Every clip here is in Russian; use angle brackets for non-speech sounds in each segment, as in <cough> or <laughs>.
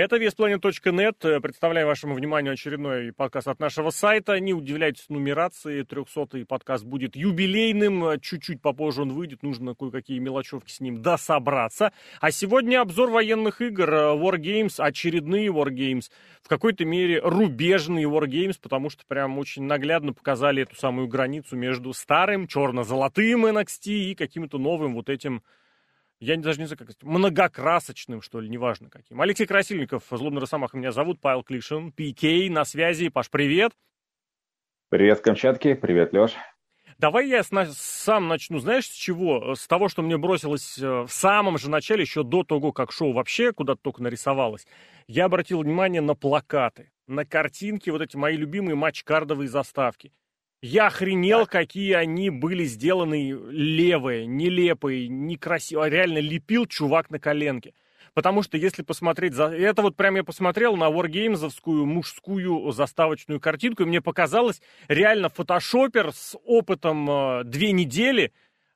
Это веспланет.нет. Представляю вашему вниманию очередной подкаст от нашего сайта. Не удивляйтесь нумерации. Трехсотый подкаст будет юбилейным. Чуть-чуть попозже он выйдет. Нужно кое-какие мелочевки с ним дособраться. А сегодня обзор военных игр. Wargames, очередные Wargames. В какой-то мере рубежные Wargames, потому что прям очень наглядно показали эту самую границу между старым черно-золотым NXT и каким-то новым вот этим я даже не знаю, как сказать, многокрасочным, что ли, неважно каким. Алексей Красильников, Злобный Росомаха меня зовут, Павел Клишин, ПК на связи. Паш, привет. Привет, Камчатки, привет, Леш. Давай я сам начну, знаешь, с чего? С того, что мне бросилось э, в самом же начале, еще до того, как шоу вообще куда-то только нарисовалось. Я обратил внимание на плакаты, на картинки, вот эти мои любимые матч-кардовые заставки. Я охренел, так. какие они были сделаны левые, нелепые, некрасивые. Реально лепил чувак на коленке. Потому что если посмотреть... За... Это вот прям я посмотрел на Wargamesовскую мужскую заставочную картинку, и мне показалось, реально фотошопер с опытом э, две недели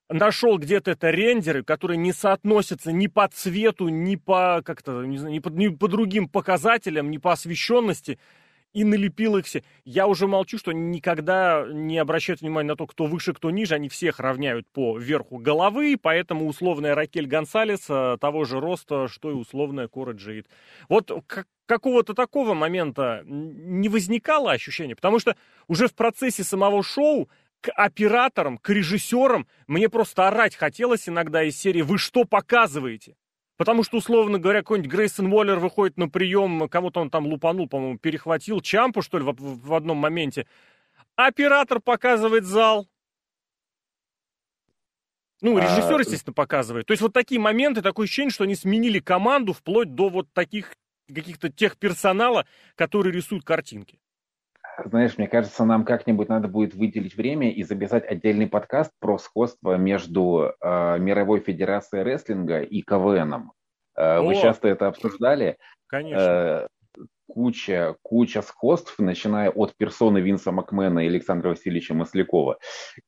нашел где-то это рендеры, которые не соотносятся ни по цвету, ни по, как-то, не знаю, ни по, ни по другим показателям, ни по освещенности и налепил их все. Я уже молчу, что никогда не обращают внимания на то, кто выше, кто ниже. Они всех равняют по верху головы, поэтому условная Ракель Гонсалес э, того же роста, что и условная Кора Джейд. Вот как, какого-то такого момента не возникало ощущения, потому что уже в процессе самого шоу к операторам, к режиссерам мне просто орать хотелось иногда из серии «Вы что показываете?» Потому что, условно говоря, какой-нибудь Грейсон Уоллер выходит на прием, кого-то он там лупанул, по-моему, перехватил Чампу, что ли, в, в одном моменте. Оператор показывает зал. Ну, а, режиссер, естественно, показывает. То есть вот такие моменты, такое ощущение, что они сменили команду вплоть до вот таких каких-то тех персонала, которые рисуют картинки. Знаешь, мне кажется, нам как-нибудь надо будет выделить время и записать отдельный подкаст про сходство между э, Мировой Федерацией Рестлинга и КВНом. Э, вы часто это обсуждали. Конечно. Э, куча, куча сходств, начиная от персоны Винса Макмена и Александра Васильевича Маслякова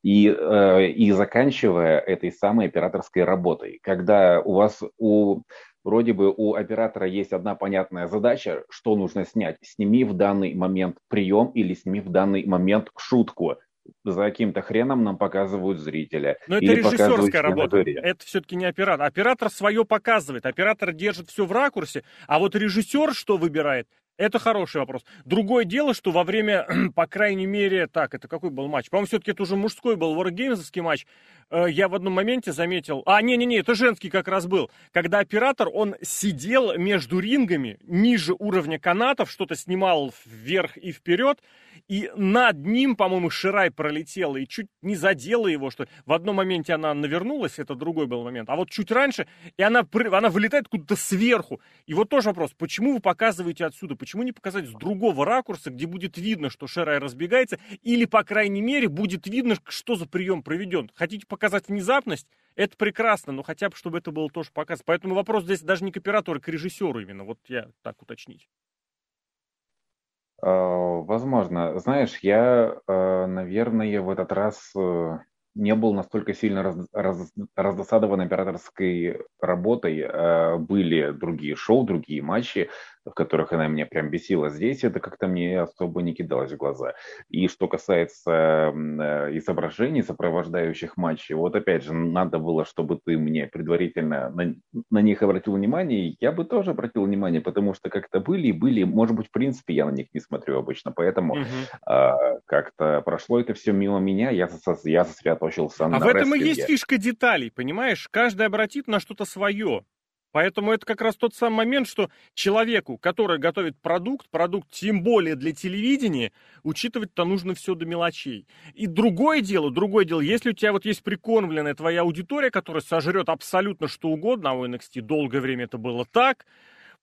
и, э, и заканчивая этой самой операторской работой. Когда у вас у вроде бы у оператора есть одна понятная задача, что нужно снять. Сними в данный момент прием или сними в данный момент шутку. За каким-то хреном нам показывают зрителя. Но это режиссерская работа. Это все-таки не оператор. Оператор свое показывает. Оператор держит все в ракурсе. А вот режиссер что выбирает? Это хороший вопрос. Другое дело, что во время, <clears throat> по крайней мере, так, это какой был матч? По-моему, все-таки это уже мужской был Wargamesовский матч. Э, я в одном моменте заметил... А, не-не-не, это женский как раз был. Когда оператор, он сидел между рингами, ниже уровня канатов, что-то снимал вверх и вперед, и над ним, по-моему, Ширай пролетела и чуть не задела его, что в одном моменте она навернулась, это другой был момент, а вот чуть раньше, и она, она вылетает куда-то сверху. И вот тоже вопрос, почему вы показываете отсюда, почему не показать с другого ракурса, где будет видно, что Ширай разбегается, или, по крайней мере, будет видно, что за прием проведен. Хотите показать внезапность? Это прекрасно, но хотя бы, чтобы это было тоже показано. Поэтому вопрос здесь даже не к оператору, а к режиссеру именно. Вот я так уточнить. А, возможно. Знаешь, я, а, наверное, в этот раз э, не был настолько сильно раз, раз, раздосадован операторской работой. А, были другие шоу, другие матчи, в которых она меня прям бесила. Здесь это как-то мне особо не кидалось в глаза. И что касается э, изображений, сопровождающих матчи, вот опять же, надо было, чтобы ты мне предварительно на, на них обратил внимание, я бы тоже обратил внимание, потому что как-то были и были, может быть, в принципе, я на них не смотрю обычно, поэтому угу. э, как-то прошло это все мимо меня, я, я сосредоточился а на А в этом и есть фишка деталей, понимаешь? Каждый обратит на что-то свое. Поэтому это как раз тот самый момент, что человеку, который готовит продукт, продукт тем более для телевидения, учитывать-то нужно все до мелочей. И другое дело, другое дело, если у тебя вот есть прикормленная твоя аудитория, которая сожрет абсолютно что угодно, а у NXT долгое время это было так,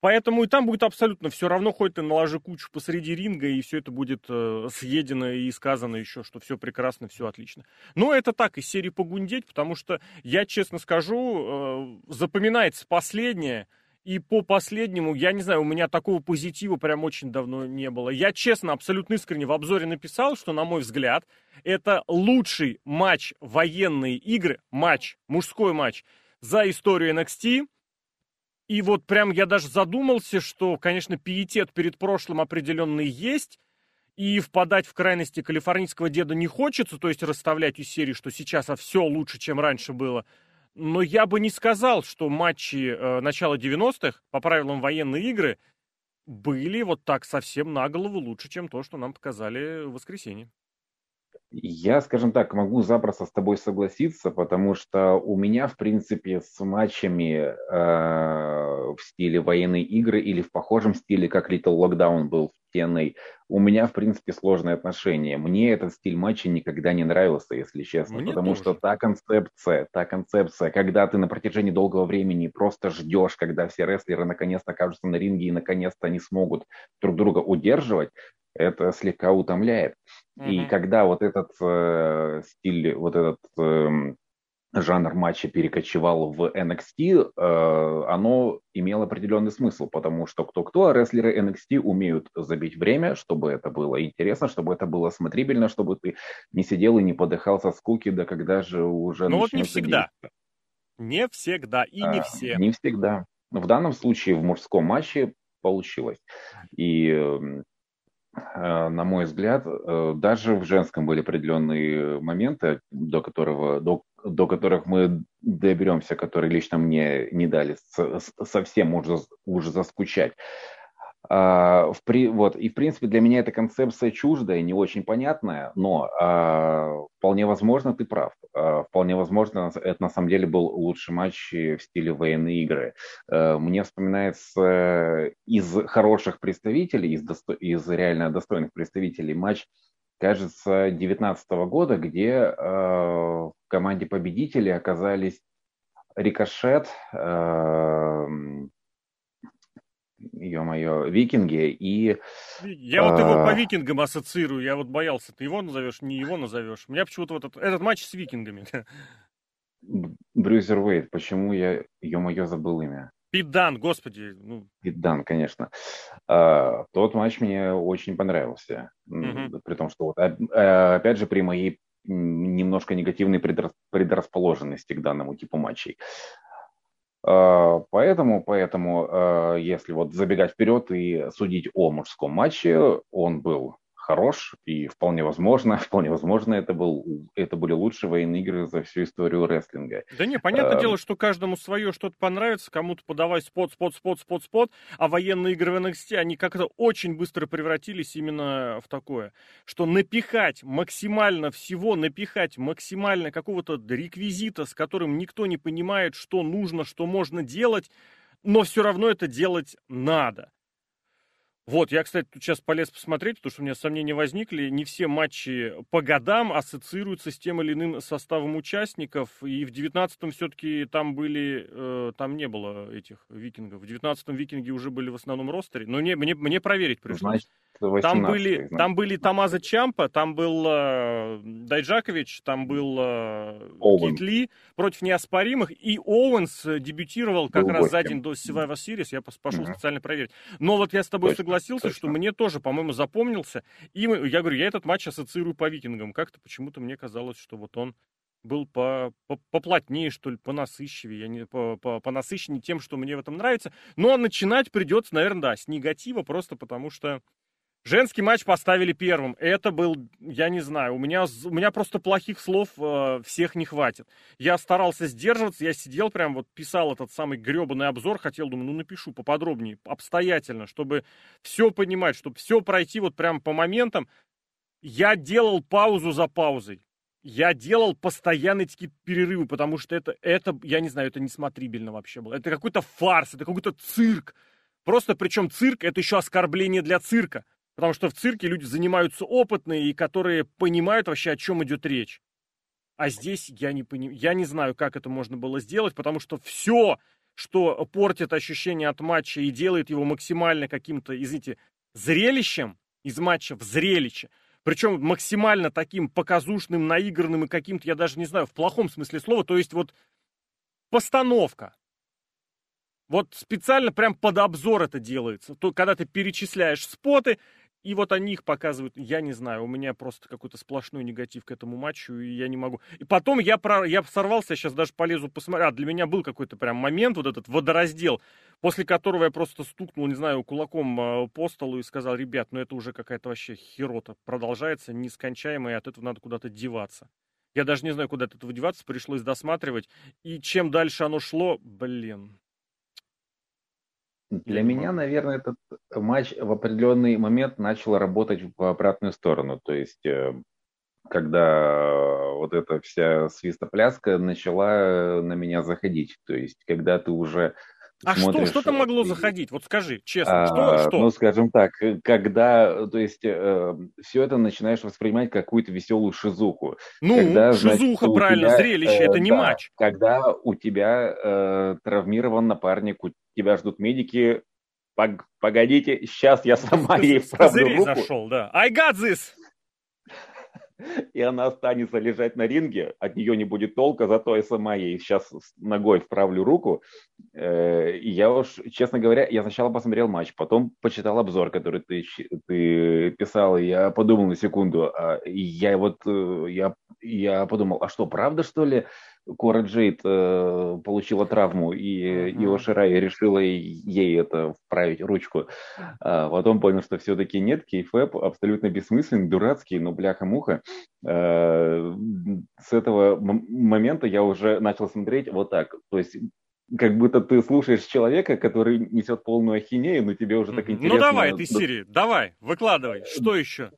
Поэтому и там будет абсолютно все равно, хоть ты наложи кучу посреди ринга, и все это будет э, съедено и сказано еще, что все прекрасно, все отлично. Но это так, из серии погундеть, потому что, я честно скажу, э, запоминается последнее, и по последнему, я не знаю, у меня такого позитива прям очень давно не было. Я честно, абсолютно искренне в обзоре написал, что, на мой взгляд, это лучший матч военные игры, матч, мужской матч за историю NXT И вот прям я даже задумался, что, конечно, пиетет перед прошлым определенный есть, и впадать в крайности калифорнийского деда не хочется, то есть расставлять из серии, что сейчас а все лучше, чем раньше было. Но я бы не сказал, что матчи э, начала 90-х по правилам военной игры были вот так совсем на голову лучше, чем то, что нам показали в воскресенье. Я, скажем так, могу запросто с тобой согласиться, потому что у меня, в принципе, с матчами э, в стиле военной игры или в похожем стиле, как Little Lockdown был в TNA, у меня, в принципе, сложные отношения. Мне этот стиль матча никогда не нравился, если честно, Мне потому тоже. что та концепция, та концепция, когда ты на протяжении долгого времени просто ждешь, когда все рестлеры наконец-то окажутся на ринге и наконец-то они смогут друг друга удерживать, это слегка утомляет. Mm-hmm. И когда вот этот э, стиль, вот этот э, жанр матча перекочевал в NXT, э, оно имело определенный смысл, потому что кто-кто, а рестлеры NXT умеют забить время, чтобы это было интересно, чтобы это было смотрибельно, чтобы ты не сидел и не подыхал со скуки, да когда же уже Ну вот не всегда. Действие. Не всегда и не а, все. Не всегда. В данном случае в мужском матче получилось. И эм, на мой взгляд, э, даже в женском были определенные моменты, до, которого, до, до которых мы доберемся, которые лично мне не дали совсем уже, уже заскучать. А, в, при, вот, и, в принципе, для меня эта концепция чуждая, не очень понятная, но а, вполне возможно, ты прав. А, вполне возможно, это на самом деле был лучший матч в стиле военной игры. А, мне вспоминается из хороших представителей, из, досто, из реально достойных представителей матч, кажется, 2019 года, где а, в команде победителей оказались Рикошет, а, ё-моё, викинги и... Я вот его по а, викингам ассоциирую, я вот боялся, ты его назовешь, не его назовешь. У меня почему-то вот этот, этот матч с викингами. Брюзер Уэйт, почему я, ё-моё, забыл имя? Питдан, господи. Ну... Питдан, конечно. А, тот матч мне очень понравился. Угу. При том, что, вот, а, опять же, при моей немножко негативной предрасположенности к данному типу матчей. А, поэтому, поэтому, а, если вот забегать вперед и судить о мужском матче, он был хорош, и вполне возможно, <laughs> вполне возможно, это, был, это были лучшие военные игры за всю историю рестлинга. Да не, понятное а, дело, что каждому свое что-то понравится, кому-то подавай спот, спот, спот, спот, спот, а военные игры в NXT, они как-то очень быстро превратились именно в такое, что напихать максимально всего, напихать максимально какого-то реквизита, с которым никто не понимает, что нужно, что можно делать, но все равно это делать надо. Вот, я, кстати, тут сейчас полез посмотреть, потому что у меня сомнения возникли. Не все матчи по годам ассоциируются с тем или иным составом участников. И в 19-м все-таки там были, э, там не было этих викингов. В 19-м викинги уже были в основном ростере. Но не, мне, мне проверить пришлось. Значит, там были, там были Тамаза Чампа, там был э, Дайджакович, там был э, Кит Ли против неоспоримых, и Оуэнс дебютировал как был раз 8. за день до Survivor Series, я пошел угу. специально проверить. Но вот я с тобой точно, согласился, точно. что мне тоже, по-моему, запомнился, и я говорю, я этот матч ассоциирую по викингам, как-то почему-то мне казалось, что вот он был по, по, поплотнее, что ли, понасыщивее, я не, по, по, понасыщеннее тем, что мне в этом нравится. Но начинать придется, наверное, да, с негатива, просто потому что Женский матч поставили первым. Это был, я не знаю, у меня, у меня просто плохих слов э, всех не хватит. Я старался сдерживаться, я сидел прям вот писал этот самый гребаный обзор, хотел, думаю, ну напишу поподробнее, обстоятельно, чтобы все понимать, чтобы все пройти вот прям по моментам. Я делал паузу за паузой. Я делал постоянные такие перерывы, потому что это, это, я не знаю, это несмотрибельно вообще было. Это какой-то фарс, это какой-то цирк. Просто причем цирк, это еще оскорбление для цирка. Потому что в цирке люди занимаются опытные и которые понимают вообще, о чем идет речь. А здесь я не, поним... я не знаю, как это можно было сделать, потому что все, что портит ощущение от матча и делает его максимально каким-то, извините, зрелищем, из матча в зрелище, причем максимально таким показушным, наигранным и каким-то, я даже не знаю, в плохом смысле слова, то есть вот постановка. Вот специально прям под обзор это делается. То, когда ты перечисляешь споты, И вот они их показывают, я не знаю, у меня просто какой-то сплошной негатив к этому матчу, и я не могу. И потом я, про, я сорвался, я сейчас даже полезу посмотреть. А, для меня был какой-то прям момент, вот этот водораздел, после которого я просто стукнул, не знаю, кулаком а, по столу и сказал, ребят, ну это уже какая-то вообще херота продолжается, нескончаемая, и от этого надо куда-то деваться. Я даже не знаю, куда от этого деваться, пришлось досматривать. И чем дальше оно шло, блин, для меня, наверное, этот матч в определенный момент начал работать в обратную сторону. То есть, э, когда вот эта вся свистопляска начала на меня заходить. То есть, когда ты уже а смотришь, что, что там могло заходить? Вот скажи, честно, что, а, что? Ну, скажем так, когда, то есть, э, все это начинаешь воспринимать какую-то веселую шизуху. Ну, когда, шизуха, значит, правильно, тебя, зрелище, э, это не да, матч. Когда у тебя э, травмирован напарник, у тебя ждут медики, погодите, сейчас я сама ей вправлю руку. зашел, да. I got this! и она останется лежать на ринге, от нее не будет толка, зато я сама ей сейчас ногой вправлю руку. Э, и я уж, честно говоря, я сначала посмотрел матч, потом почитал обзор, который ты, ты писал, и я подумал на секунду, а, я вот, э, я, я подумал, а что, правда что ли? Кора Джейд э, получила травму, и uh-huh. Ио Ширай решила ей это вправить ручку. А потом понял, что все-таки нет, кейфэп абсолютно бессмысленный, дурацкий, но бляха-муха. Э, с этого момента я уже начал смотреть вот так. То есть как будто ты слушаешь человека, который несет полную ахинею, но тебе уже так ну, интересно. Ну давай, ты Сири, давай, выкладывай. Что еще?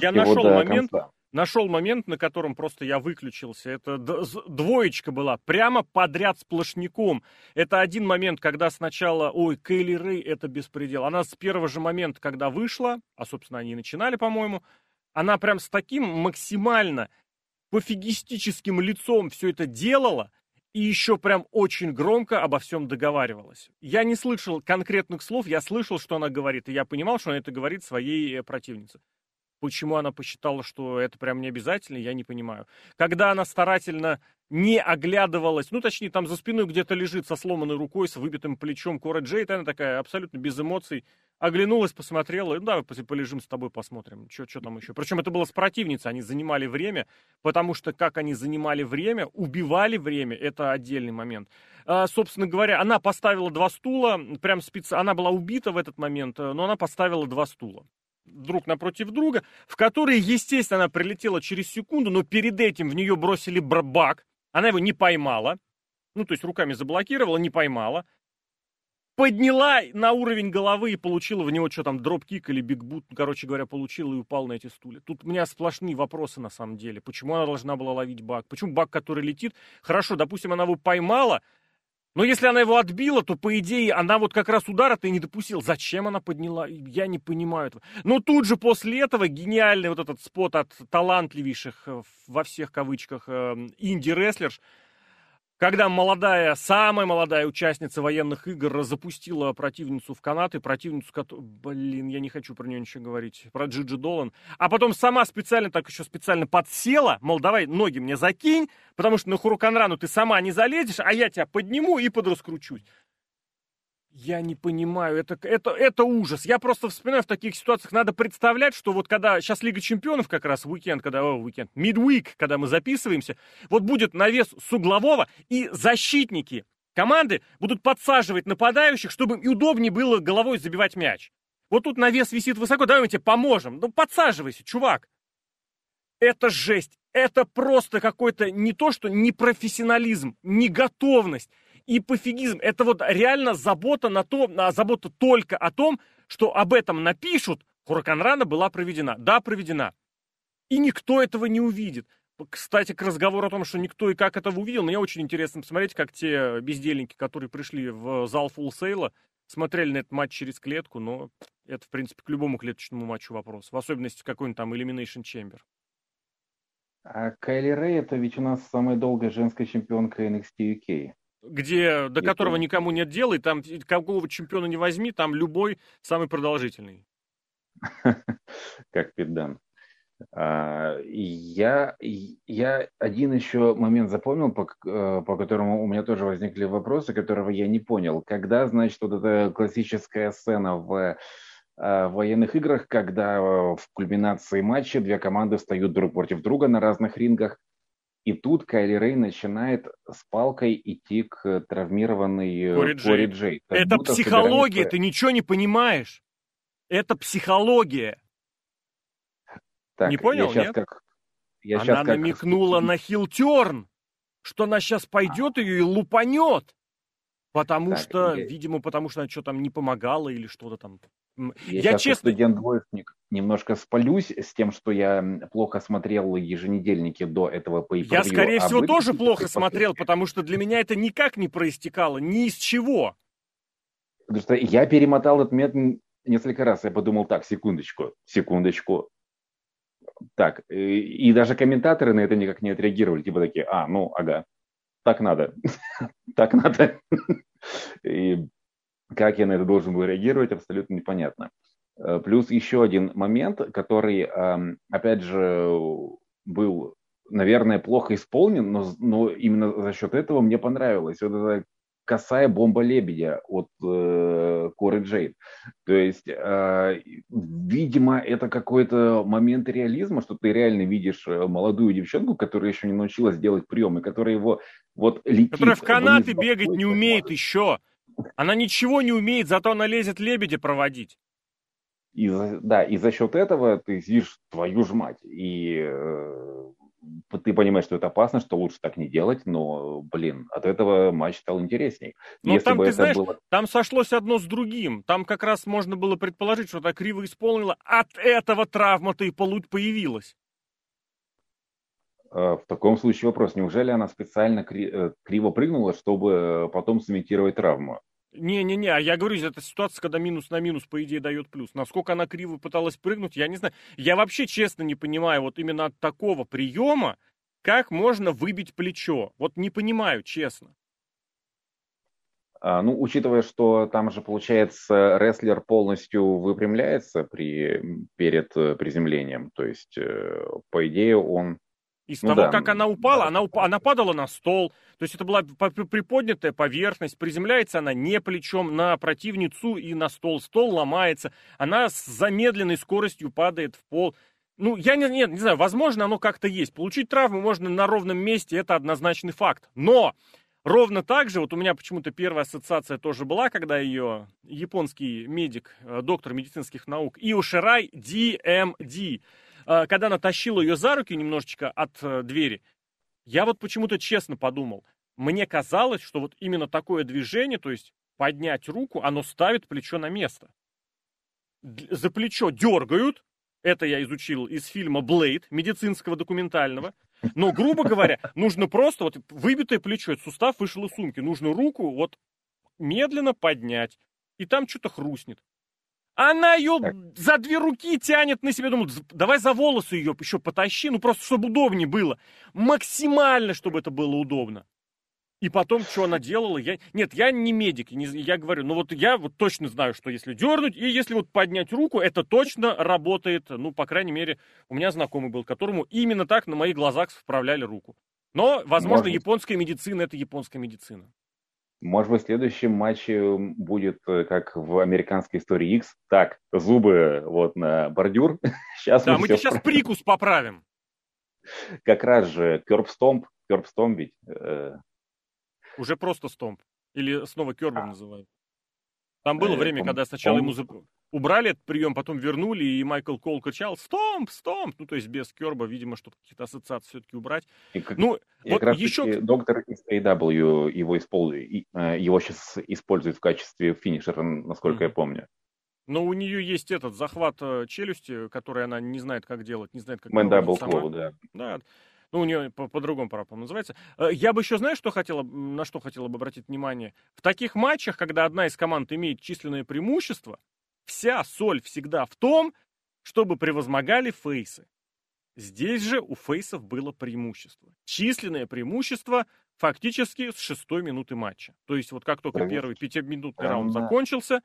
Я нашел момент, конца нашел момент, на котором просто я выключился. Это двоечка была, прямо подряд сплошняком. Это один момент, когда сначала, ой, Кейли Рэй, это беспредел. Она с первого же момента, когда вышла, а, собственно, они начинали, по-моему, она прям с таким максимально пофигистическим лицом все это делала, и еще прям очень громко обо всем договаривалась. Я не слышал конкретных слов, я слышал, что она говорит, и я понимал, что она это говорит своей э, противнице. Почему она посчитала, что это прям не обязательно, я не понимаю. Когда она старательно не оглядывалась, ну, точнее, там за спиной где-то лежит со сломанной рукой, с выбитым плечом Кора Джейд, она такая абсолютно без эмоций, оглянулась, посмотрела, ну, давай полежим с тобой, посмотрим, что там еще. Причем это было с противницей, они занимали время, потому что как они занимали время, убивали время, это отдельный момент. А, собственно говоря, она поставила два стула, прям специ... она была убита в этот момент, но она поставила два стула друг напротив друга, в которые, естественно, она прилетела через секунду, но перед этим в нее бросили бак, она его не поймала, ну, то есть руками заблокировала, не поймала, подняла на уровень головы и получила в него что там, дроп-кик или бигбут, ну, короче говоря, получила и упал на эти стулья. Тут у меня сплошные вопросы на самом деле. Почему она должна была ловить бак? Почему бак, который летит? Хорошо, допустим, она его поймала, но если она его отбила, то, по идее, она вот как раз удара-то и не допустила. Зачем она подняла? Я не понимаю этого. Но тут же после этого гениальный вот этот спот от талантливейших, э, во всех кавычках, э, инди-рестлерш, когда молодая, самая молодая участница военных игр запустила противницу в канаты, противницу, блин, я не хочу про нее ничего говорить, про Джиджи Долан, а потом сама специально, так еще специально подсела, мол, давай ноги мне закинь, потому что на Хуруканрану ты сама не залезешь, а я тебя подниму и подраскручусь. Я не понимаю, это, это, это ужас. Я просто вспоминаю, в таких ситуациях надо представлять, что вот когда сейчас Лига Чемпионов как раз уикенд, когда, о, уикенд, мидвик, когда мы записываемся, вот будет навес с углового, и защитники команды будут подсаживать нападающих, чтобы им удобнее было головой забивать мяч. Вот тут навес висит высоко, давай мы тебе поможем. Ну подсаживайся, чувак. Это жесть. Это просто какой-то не то, что непрофессионализм, неготовность и пофигизм. Это вот реально забота на то, забота только о том, что об этом напишут. Хураканрана была проведена. Да, проведена. И никто этого не увидит. Кстати, к разговору о том, что никто и как этого увидел, мне очень интересно посмотреть, как те бездельники, которые пришли в зал фулсейла, смотрели на этот матч через клетку, но это, в принципе, к любому клеточному матчу вопрос. В особенности какой-нибудь там Elimination Chamber. А Кайли Рэй это ведь у нас самая долгая женская чемпионка NXT UK где, до которого никому нет дела, и там какого чемпиона не возьми, там любой самый продолжительный. <laughs> Как педант. А, я, я один еще момент запомнил, по, э, по которому у меня тоже возникли вопросы, которого я не понял. Когда, значит, вот эта классическая сцена в в военных играх, когда в кульминации матча две команды встают друг против друга на разных рингах, и тут Кайли Рей начинает с палкой идти к травмированной Кори Джей. Кори Джей Это психология, собирается... ты ничего не понимаешь. Это психология. Так, не понял, я сейчас нет? Как, я она сейчас намекнула как... на <laughs> хилтерн, что она сейчас пойдет ее и лупанет. Потому так, что, я... видимо, потому что она что там не помогала или что-то там. Я, я честно... студент-двоечник немножко спалюсь с тем, что я плохо смотрел еженедельники до этого по Я, скорее а всего, тоже плохо смотрел, потому что для меня это никак не проистекало, ни из чего. Потому что я перемотал этот метод несколько раз. Я подумал, так, секундочку, секундочку. Так, и, и даже комментаторы на это никак не отреагировали. Типа такие, а, ну, ага, так надо, <laughs> так надо. <laughs> И как я на это должен был реагировать, абсолютно непонятно. Э, плюс еще один момент, который, опять же, был, наверное, плохо исполнен, но, но именно за счет этого мне понравилось. Вот эта косая бомба лебедя от э, Коры Джейд. То есть, э, видимо, это какой-то момент реализма, что ты реально видишь э, молодую девчонку, которая еще не научилась делать приемы, которая его вот летит. Которая в канаты бегать не умеет еще. Она ничего не умеет, зато она лезет лебедя проводить. И, да, и за счет этого ты видишь твою ж мать. И э, ты понимаешь, что это опасно, что лучше так не делать, но, блин, от этого матч стал интересней. Ну, там, бы ты знаешь, было... там сошлось одно с другим. Там как раз можно было предположить, что так криво исполнила. От этого травма-то и появилась. Э, в таком случае вопрос, неужели она специально э, криво прыгнула, чтобы потом сымитировать травму? Не-не-не, а я говорю, это ситуация, когда минус на минус, по идее, дает плюс. Насколько она криво пыталась прыгнуть, я не знаю. Я вообще честно не понимаю, вот именно от такого приема, как можно выбить плечо. Вот не понимаю, честно. А, ну, учитывая, что там же, получается, рестлер полностью выпрямляется при, перед э, приземлением, то есть, по идее, он из ну, того, да. как она упала, она, уп... она падала на стол. То есть это была приподнятая поверхность. Приземляется она не плечом на противницу и на стол. Стол ломается. Она с замедленной скоростью падает в пол. Ну, я не, не, не знаю, возможно, оно как-то есть. Получить травму можно на ровном месте, это однозначный факт. Но ровно так же, вот у меня почему-то первая ассоциация тоже была, когда ее японский медик, э, доктор медицинских наук Иоширай DMD когда она тащила ее за руки немножечко от э, двери, я вот почему-то честно подумал, мне казалось, что вот именно такое движение, то есть поднять руку, оно ставит плечо на место. За плечо дергают, это я изучил из фильма «Блейд», медицинского документального. Но, грубо говоря, нужно просто, вот выбитое плечо, этот сустав вышел из сумки, нужно руку вот медленно поднять, и там что-то хрустнет. Она ее так. за две руки тянет на себя. Думаю, давай за волосы ее еще потащи, ну просто чтобы удобнее было. Максимально, чтобы это было удобно. И потом, что она делала, я... Нет, я не медик, не... я говорю, ну вот я вот точно знаю, что если дернуть, и если вот поднять руку, это точно работает. Ну, по крайней мере, у меня знакомый был, которому именно так на моих глазах вправляли руку. Но, возможно, Может. японская медицина – это японская медицина. Может быть, в следующем матче будет, э, как в американской истории X, так, зубы вот на бордюр. <laughs> Сейчас да, мы, мы сейчас прикус поправим. Как раз же кербстомп, кербстомп ведь. Э... Уже просто стомп. Или снова кербом а. называют. Там было э, время, когда сначала ему убрали этот прием, потом вернули, и Майкл Кол кричал «Стомп! Стомп!» Ну, то есть без Керба, видимо, чтобы какие-то ассоциации все-таки убрать. И как, ну, и вот как еще... доктор из AW его, использует, э, его сейчас использует в качестве финишера, насколько mm-hmm. я помню. Но у нее есть этот захват э, челюсти, который она не знает, как делать, не знает, как делать сама. да. Да, ну, у нее по- по-другому, по называется. Э, я бы еще, знаешь, что хотела, на что хотела бы обратить внимание? В таких матчах, когда одна из команд имеет численное преимущество, Вся соль всегда в том, чтобы превозмогали фейсы. Здесь же у фейсов было преимущество. Численное преимущество фактически с шестой минуты матча. То есть вот как только первый пятиминутный раунд закончился,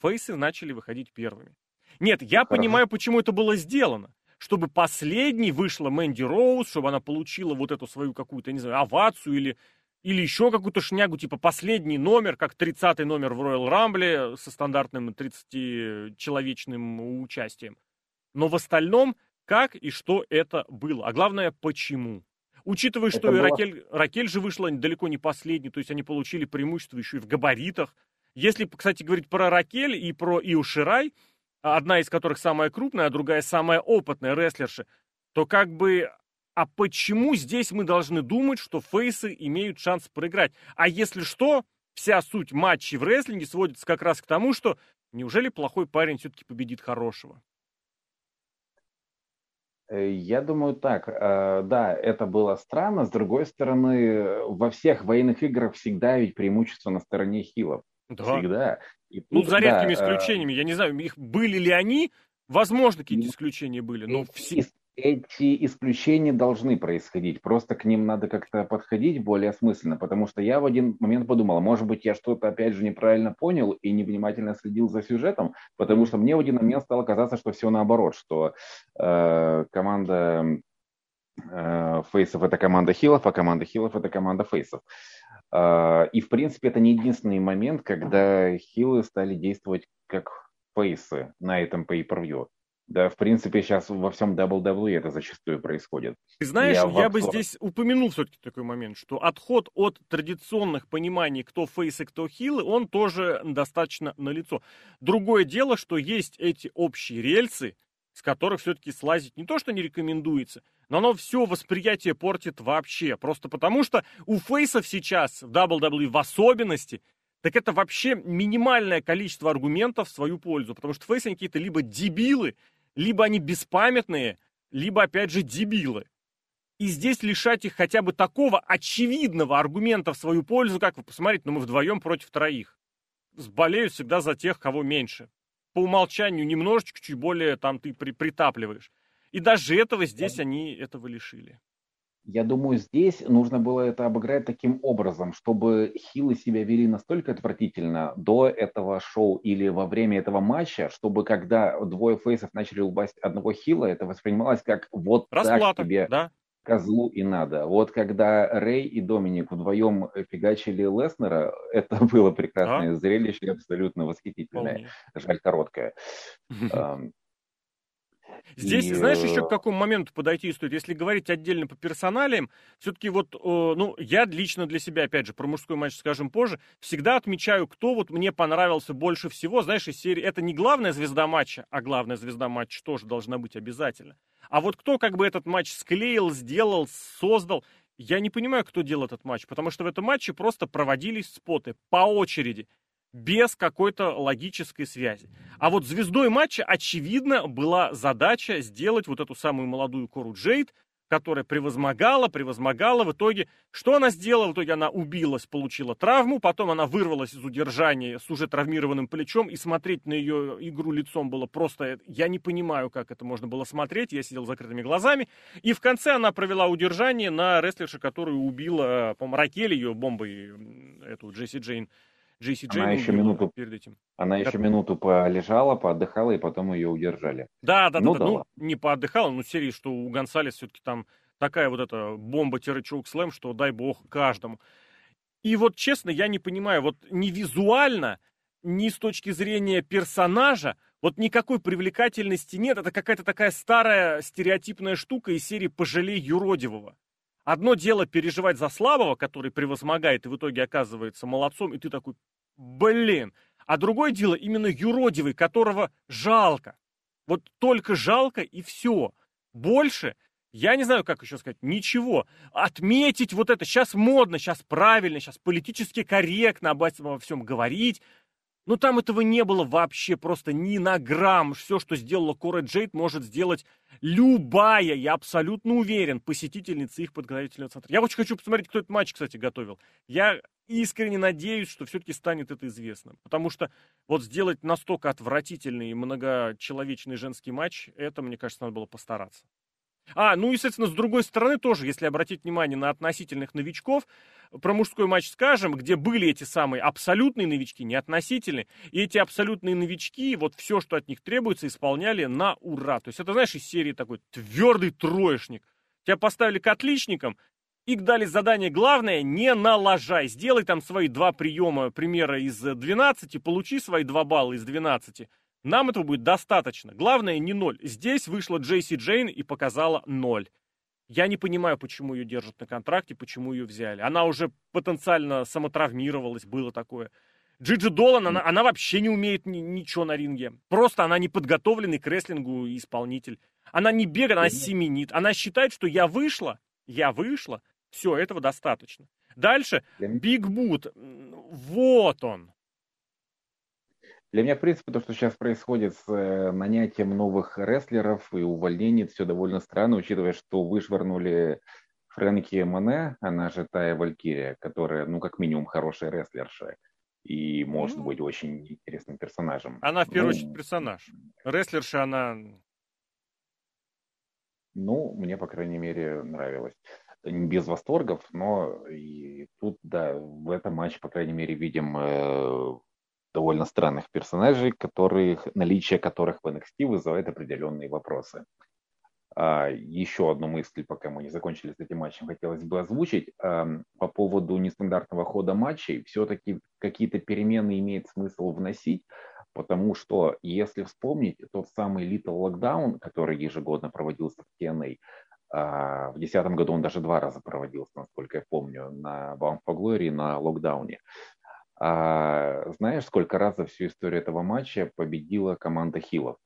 фейсы начали выходить первыми. Нет, я Хорошо. понимаю, почему это было сделано. Чтобы последний вышла Мэнди Роуз, чтобы она получила вот эту свою какую-то, не знаю, овацию или или еще какую-то шнягу, типа последний номер, как 30-й номер в Royal Rumble со стандартным 30-человечным участием. Но в остальном, как и что это было. А главное, почему. Учитывая, это что было... и Ракель, Ракель же вышла далеко не последней, то есть они получили преимущество еще и в габаритах. Если, кстати, говорить про Ракель и про Ио Ширай, одна из которых самая крупная, а другая самая опытная рестлерша, то как бы а почему здесь мы должны думать, что фейсы имеют шанс проиграть? А если что, вся суть матчей в рестлинге сводится как раз к тому, что неужели плохой парень все-таки победит хорошего? Э, я думаю так, э, да, это было странно. С другой стороны, во всех военных играх всегда ведь преимущество на стороне хилов. Да. Всегда. И ну, за редкими да, э, исключениями. Я не знаю, их были ли они, Возможно, какие-то исключения были, но все эти исключения должны происходить. Просто к ним надо как-то подходить более осмысленно, потому что я в один момент подумал, может быть, я что-то опять же неправильно понял и невнимательно следил за сюжетом, потому что мне в один момент стало казаться, что все наоборот, что э, команда э, фейсов это команда хилов, а команда хилов это команда фейсов. Э, и в принципе это не единственный момент, когда хилы стали действовать как фейсы на этом pay-per-view. Да, в принципе, сейчас во всем WWE это зачастую происходит. Ты знаешь, я, я бы здесь упомянул все-таки такой момент, что отход от традиционных пониманий, кто фейс и кто хилы, он тоже достаточно налицо. Другое дело, что есть эти общие рельсы, с которых все-таки слазить не то, что не рекомендуется, но оно все восприятие портит вообще. Просто потому, что у фейсов сейчас, в WWE в особенности, так это вообще минимальное количество аргументов в свою пользу. Потому что фейсы какие-то либо дебилы, либо они беспамятные, либо, опять же, дебилы. И здесь лишать их хотя бы такого очевидного аргумента в свою пользу, как вы посмотрите, ну мы вдвоем против троих. Болеют всегда за тех, кого меньше. По умолчанию немножечко, чуть более там ты при, притапливаешь. И даже этого здесь они этого лишили. Я думаю, здесь нужно было это обыграть таким образом, чтобы хилы себя вели настолько отвратительно до этого шоу или во время этого матча, чтобы когда двое фейсов начали лбать одного хила, это воспринималось как вот Расплата, так тебе да? козлу и надо. Вот когда Рэй и Доминик вдвоем фигачили Леснера, это было прекрасное а? зрелище, абсолютно восхитительное. Вполне. Жаль, короткое. <laughs> Здесь, и... знаешь, еще к какому моменту подойти стоит? Если говорить отдельно по персоналиям, все-таки вот, э, ну, я лично для себя, опять же, про мужской матч скажем позже, всегда отмечаю, кто вот мне понравился больше всего, знаешь, из серии, это не главная звезда матча, а главная звезда матча тоже должна быть обязательно. А вот кто как бы этот матч склеил, сделал, создал, я не понимаю, кто делал этот матч, потому что в этом матче просто проводились споты по очереди без какой-то логической связи. А вот звездой матча, очевидно, была задача сделать вот эту самую молодую Кору Джейд, которая превозмогала, превозмогала. В итоге, что она сделала? В итоге она убилась, получила травму, потом она вырвалась из удержания с уже травмированным плечом, и смотреть на ее игру лицом было просто... Я не понимаю, как это можно было смотреть, я сидел с закрытыми глазами. И в конце она провела удержание на рестлерше, которую убила, по-моему, Ракель ее бомбой, эту Джесси Джейн. Джейси Джейн она еще минуту, перед этим. Она еще минуту полежала, поотдыхала, и потом ее удержали. Да, да, ну, да, да. Ну, не поотдыхала, но серии, что у Гонсалес все-таки там такая вот эта бомба-чоук-слэм, что дай бог каждому. И вот, честно, я не понимаю, вот ни визуально, ни с точки зрения персонажа, вот никакой привлекательности нет. Это какая-то такая старая стереотипная штука из серии «Пожалей юродивого». Одно дело переживать за слабого, который превозмогает и в итоге оказывается молодцом, и ты такой, блин. А другое дело именно юродивый, которого жалко. Вот только жалко и все. Больше, я не знаю, как еще сказать, ничего. Отметить вот это, сейчас модно, сейчас правильно, сейчас политически корректно об этом во всем говорить. Но там этого не было вообще просто ни на грамм. Все, что сделала Кора Джейд, может сделать любая, я абсолютно уверен, посетительница их подготовительного центра. Я очень хочу посмотреть, кто этот матч, кстати, готовил. Я искренне надеюсь, что все-таки станет это известным. Потому что вот сделать настолько отвратительный многочеловечный женский матч, это, мне кажется, надо было постараться. А, ну и, соответственно, с другой стороны тоже, если обратить внимание на относительных новичков, про мужской матч скажем, где были эти самые абсолютные новички, не относительные, и эти абсолютные новички, вот все, что от них требуется, исполняли на ура. То есть это, знаешь, из серии такой твердый троечник. Тебя поставили котличником, Их дали задание главное, не налажай. Сделай там свои два приема, примера из 12, получи свои два балла из 12. Нам этого будет достаточно. Главное не ноль. Здесь вышла Джейси Джейн и показала ноль. Я не понимаю, почему ее держат на контракте, почему ее взяли. Она уже потенциально самотравмировалась, было такое. Джиджи Долан, она, она вообще не умеет ни, ничего на ринге. Просто она не подготовленный к рестлингу исполнитель. Она не бегает, она семенит. Она считает, что я вышла, я вышла, все, этого достаточно. Дальше, Биг Бут. Вот он. Для меня, в принципе, то, что сейчас происходит с э, нанятием новых рестлеров и увольнением, все довольно странно, учитывая, что вышвырнули Фрэнки Мане, она же Тая Валькирия, которая, ну, как минимум, хорошая рестлерша и может ну, быть очень интересным персонажем. Она, в первую ну, очередь, персонаж. Рестлерша она... Ну, мне, по крайней мере, нравилось без восторгов, но и тут, да, в этом матче, по крайней мере, видим э, довольно странных персонажей, которых, наличие которых в NXT вызывает определенные вопросы. А, еще одну мысль, пока мы не закончили с этим матчем, хотелось бы озвучить. А, по поводу нестандартного хода матчей, все-таки какие-то перемены имеет смысл вносить, потому что, если вспомнить тот самый Little Lockdown, который ежегодно проводился в TNA, а, в 2010 году он даже два раза проводился, насколько я помню, на Bound for Glory на локдауне. А, знаешь, сколько раз за всю историю этого матча победила команда Хилов?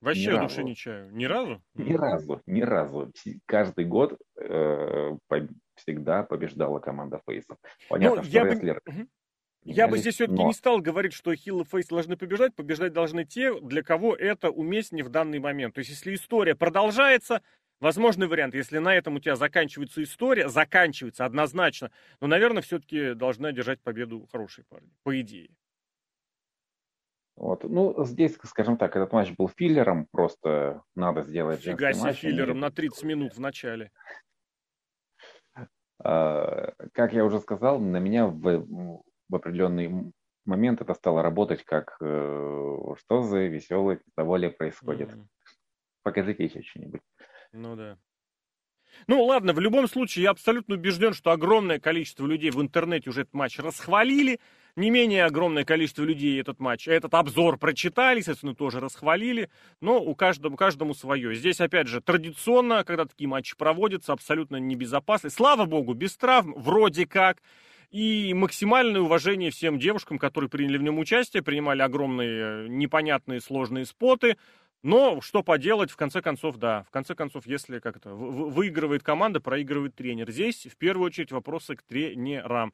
Вообще ни души разу. не чаю. Ни разу? Ни разу, ни разу. Каждый год э, по, всегда побеждала команда Фейсов. Понятно, ну, что я рестлер... Бы... Я бы здесь все-таки но... не стал говорить, что Хилл и Фейс должны побеждать. Побеждать должны те, для кого это уместнее в данный момент. То есть, если история продолжается, Возможный вариант, если на этом у тебя заканчивается история, заканчивается однозначно, но, наверное, все-таки должна держать победу хорошие парни, по идее. Вот. Ну, здесь, скажем так, этот матч был филлером, просто надо сделать Фига себе матч. филлером и... на 30 минут в начале. А, как я уже сказал, на меня в, в определенный момент это стало работать как э, что за веселое доволье происходит. Mm-hmm. Покажите еще что-нибудь. Ну да. Ну ладно, в любом случае я абсолютно убежден, что огромное количество людей в интернете уже этот матч расхвалили, не менее огромное количество людей этот матч, этот обзор прочитали, соответственно, тоже расхвалили, но у каждого, каждому свое. Здесь, опять же, традиционно, когда такие матчи проводятся, абсолютно небезопасно. Слава богу, без травм, вроде как. И максимальное уважение всем девушкам, которые приняли в нем участие, принимали огромные непонятные сложные споты. Но что поделать, в конце концов, да. В конце концов, если как то выигрывает команда, проигрывает тренер. Здесь в первую очередь вопросы к тренерам.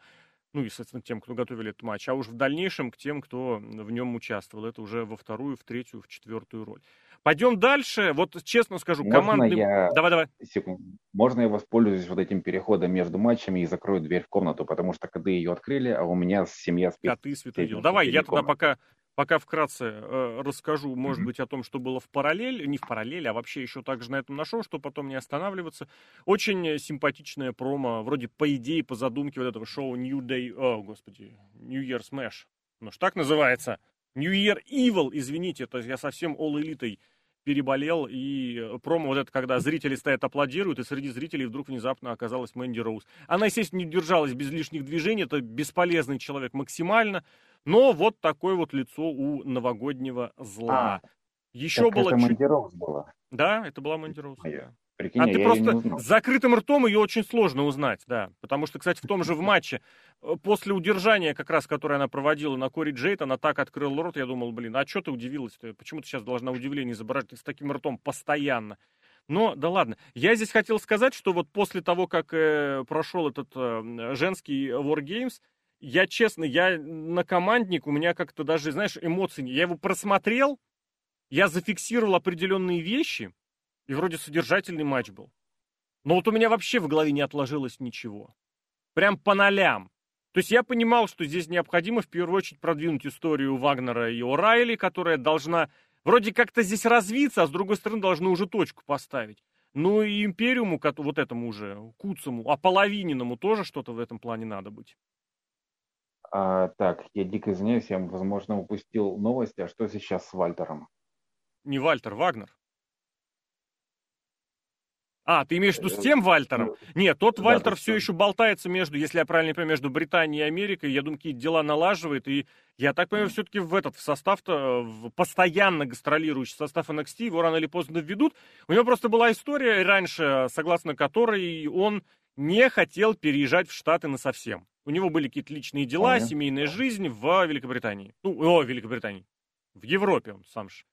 Ну и, соответственно, тем, кто готовили этот матч. А уж в дальнейшем к тем, кто в нем участвовал. Это уже во вторую, в третью, в четвертую роль. Пойдем дальше. Вот честно скажу, командный... Я... Давай, давай. Секунду. Можно я воспользуюсь вот этим переходом между матчами и закрою дверь в комнату, потому что коты ее открыли, а у меня семья спит. Коты, святое дело. Давай, я тогда пока Пока вкратце э, расскажу, может mm-hmm. быть, о том, что было в параллель, не в параллель, а вообще еще также на этом нашел, что потом не останавливаться. Очень симпатичная промо, вроде по идее, по задумке вот этого шоу New Day, о, господи, New Year Smash, ну ж так называется, New Year Evil, извините, то есть я совсем all элитой переболел, и промо вот это, когда зрители стоят, аплодируют, и среди зрителей вдруг внезапно оказалась Мэнди Роуз. Она, естественно, не держалась без лишних движений, это бесполезный человек максимально, но вот такое вот лицо у новогоднего зла. А, Еще так было... Это Мэнди Роуз была. Да, это была Мэнди Роуз. Да. Прикинь, а ты просто с закрытым ртом ее очень сложно узнать, да. Потому что, кстати, в том же в матче, э, после удержания, как раз, которое она проводила на Кори Джейт, она так открыла рот, я думал, блин, а что ты удивилась-то? Почему ты сейчас должна удивление изображать с таким ртом постоянно? Но, да ладно. Я здесь хотел сказать, что вот после того, как э, прошел этот э, женский War Games, я честно, я на командник, у меня как-то даже, знаешь, эмоций, я его просмотрел, я зафиксировал определенные вещи, и вроде содержательный матч был. Но вот у меня вообще в голове не отложилось ничего. Прям по нолям. То есть я понимал, что здесь необходимо в первую очередь продвинуть историю Вагнера и О'Райли, которая должна вроде как-то здесь развиться, а с другой стороны должны уже точку поставить. Ну и Империуму, вот этому уже, Куцему, а половининому тоже что-то в этом плане надо быть. А, так, я дико извиняюсь, я, возможно, упустил новости. А что сейчас с Вальтером? Не Вальтер, Вагнер. А, ты имеешь в виду с тем Вальтером? Нет, тот да, Вальтер все еще болтается между, если я правильно понимаю, между Британией и Америкой. Я думаю, какие дела налаживает. И я так понимаю, все-таки в этот в состав-то, в постоянно гастролирующий состав NXT, его рано или поздно введут. У него просто была история раньше, согласно которой он не хотел переезжать в Штаты на совсем. У него были какие-то личные дела, Понятно. семейная жизнь в Великобритании. Ну, о, Великобритании. В Европе он сам же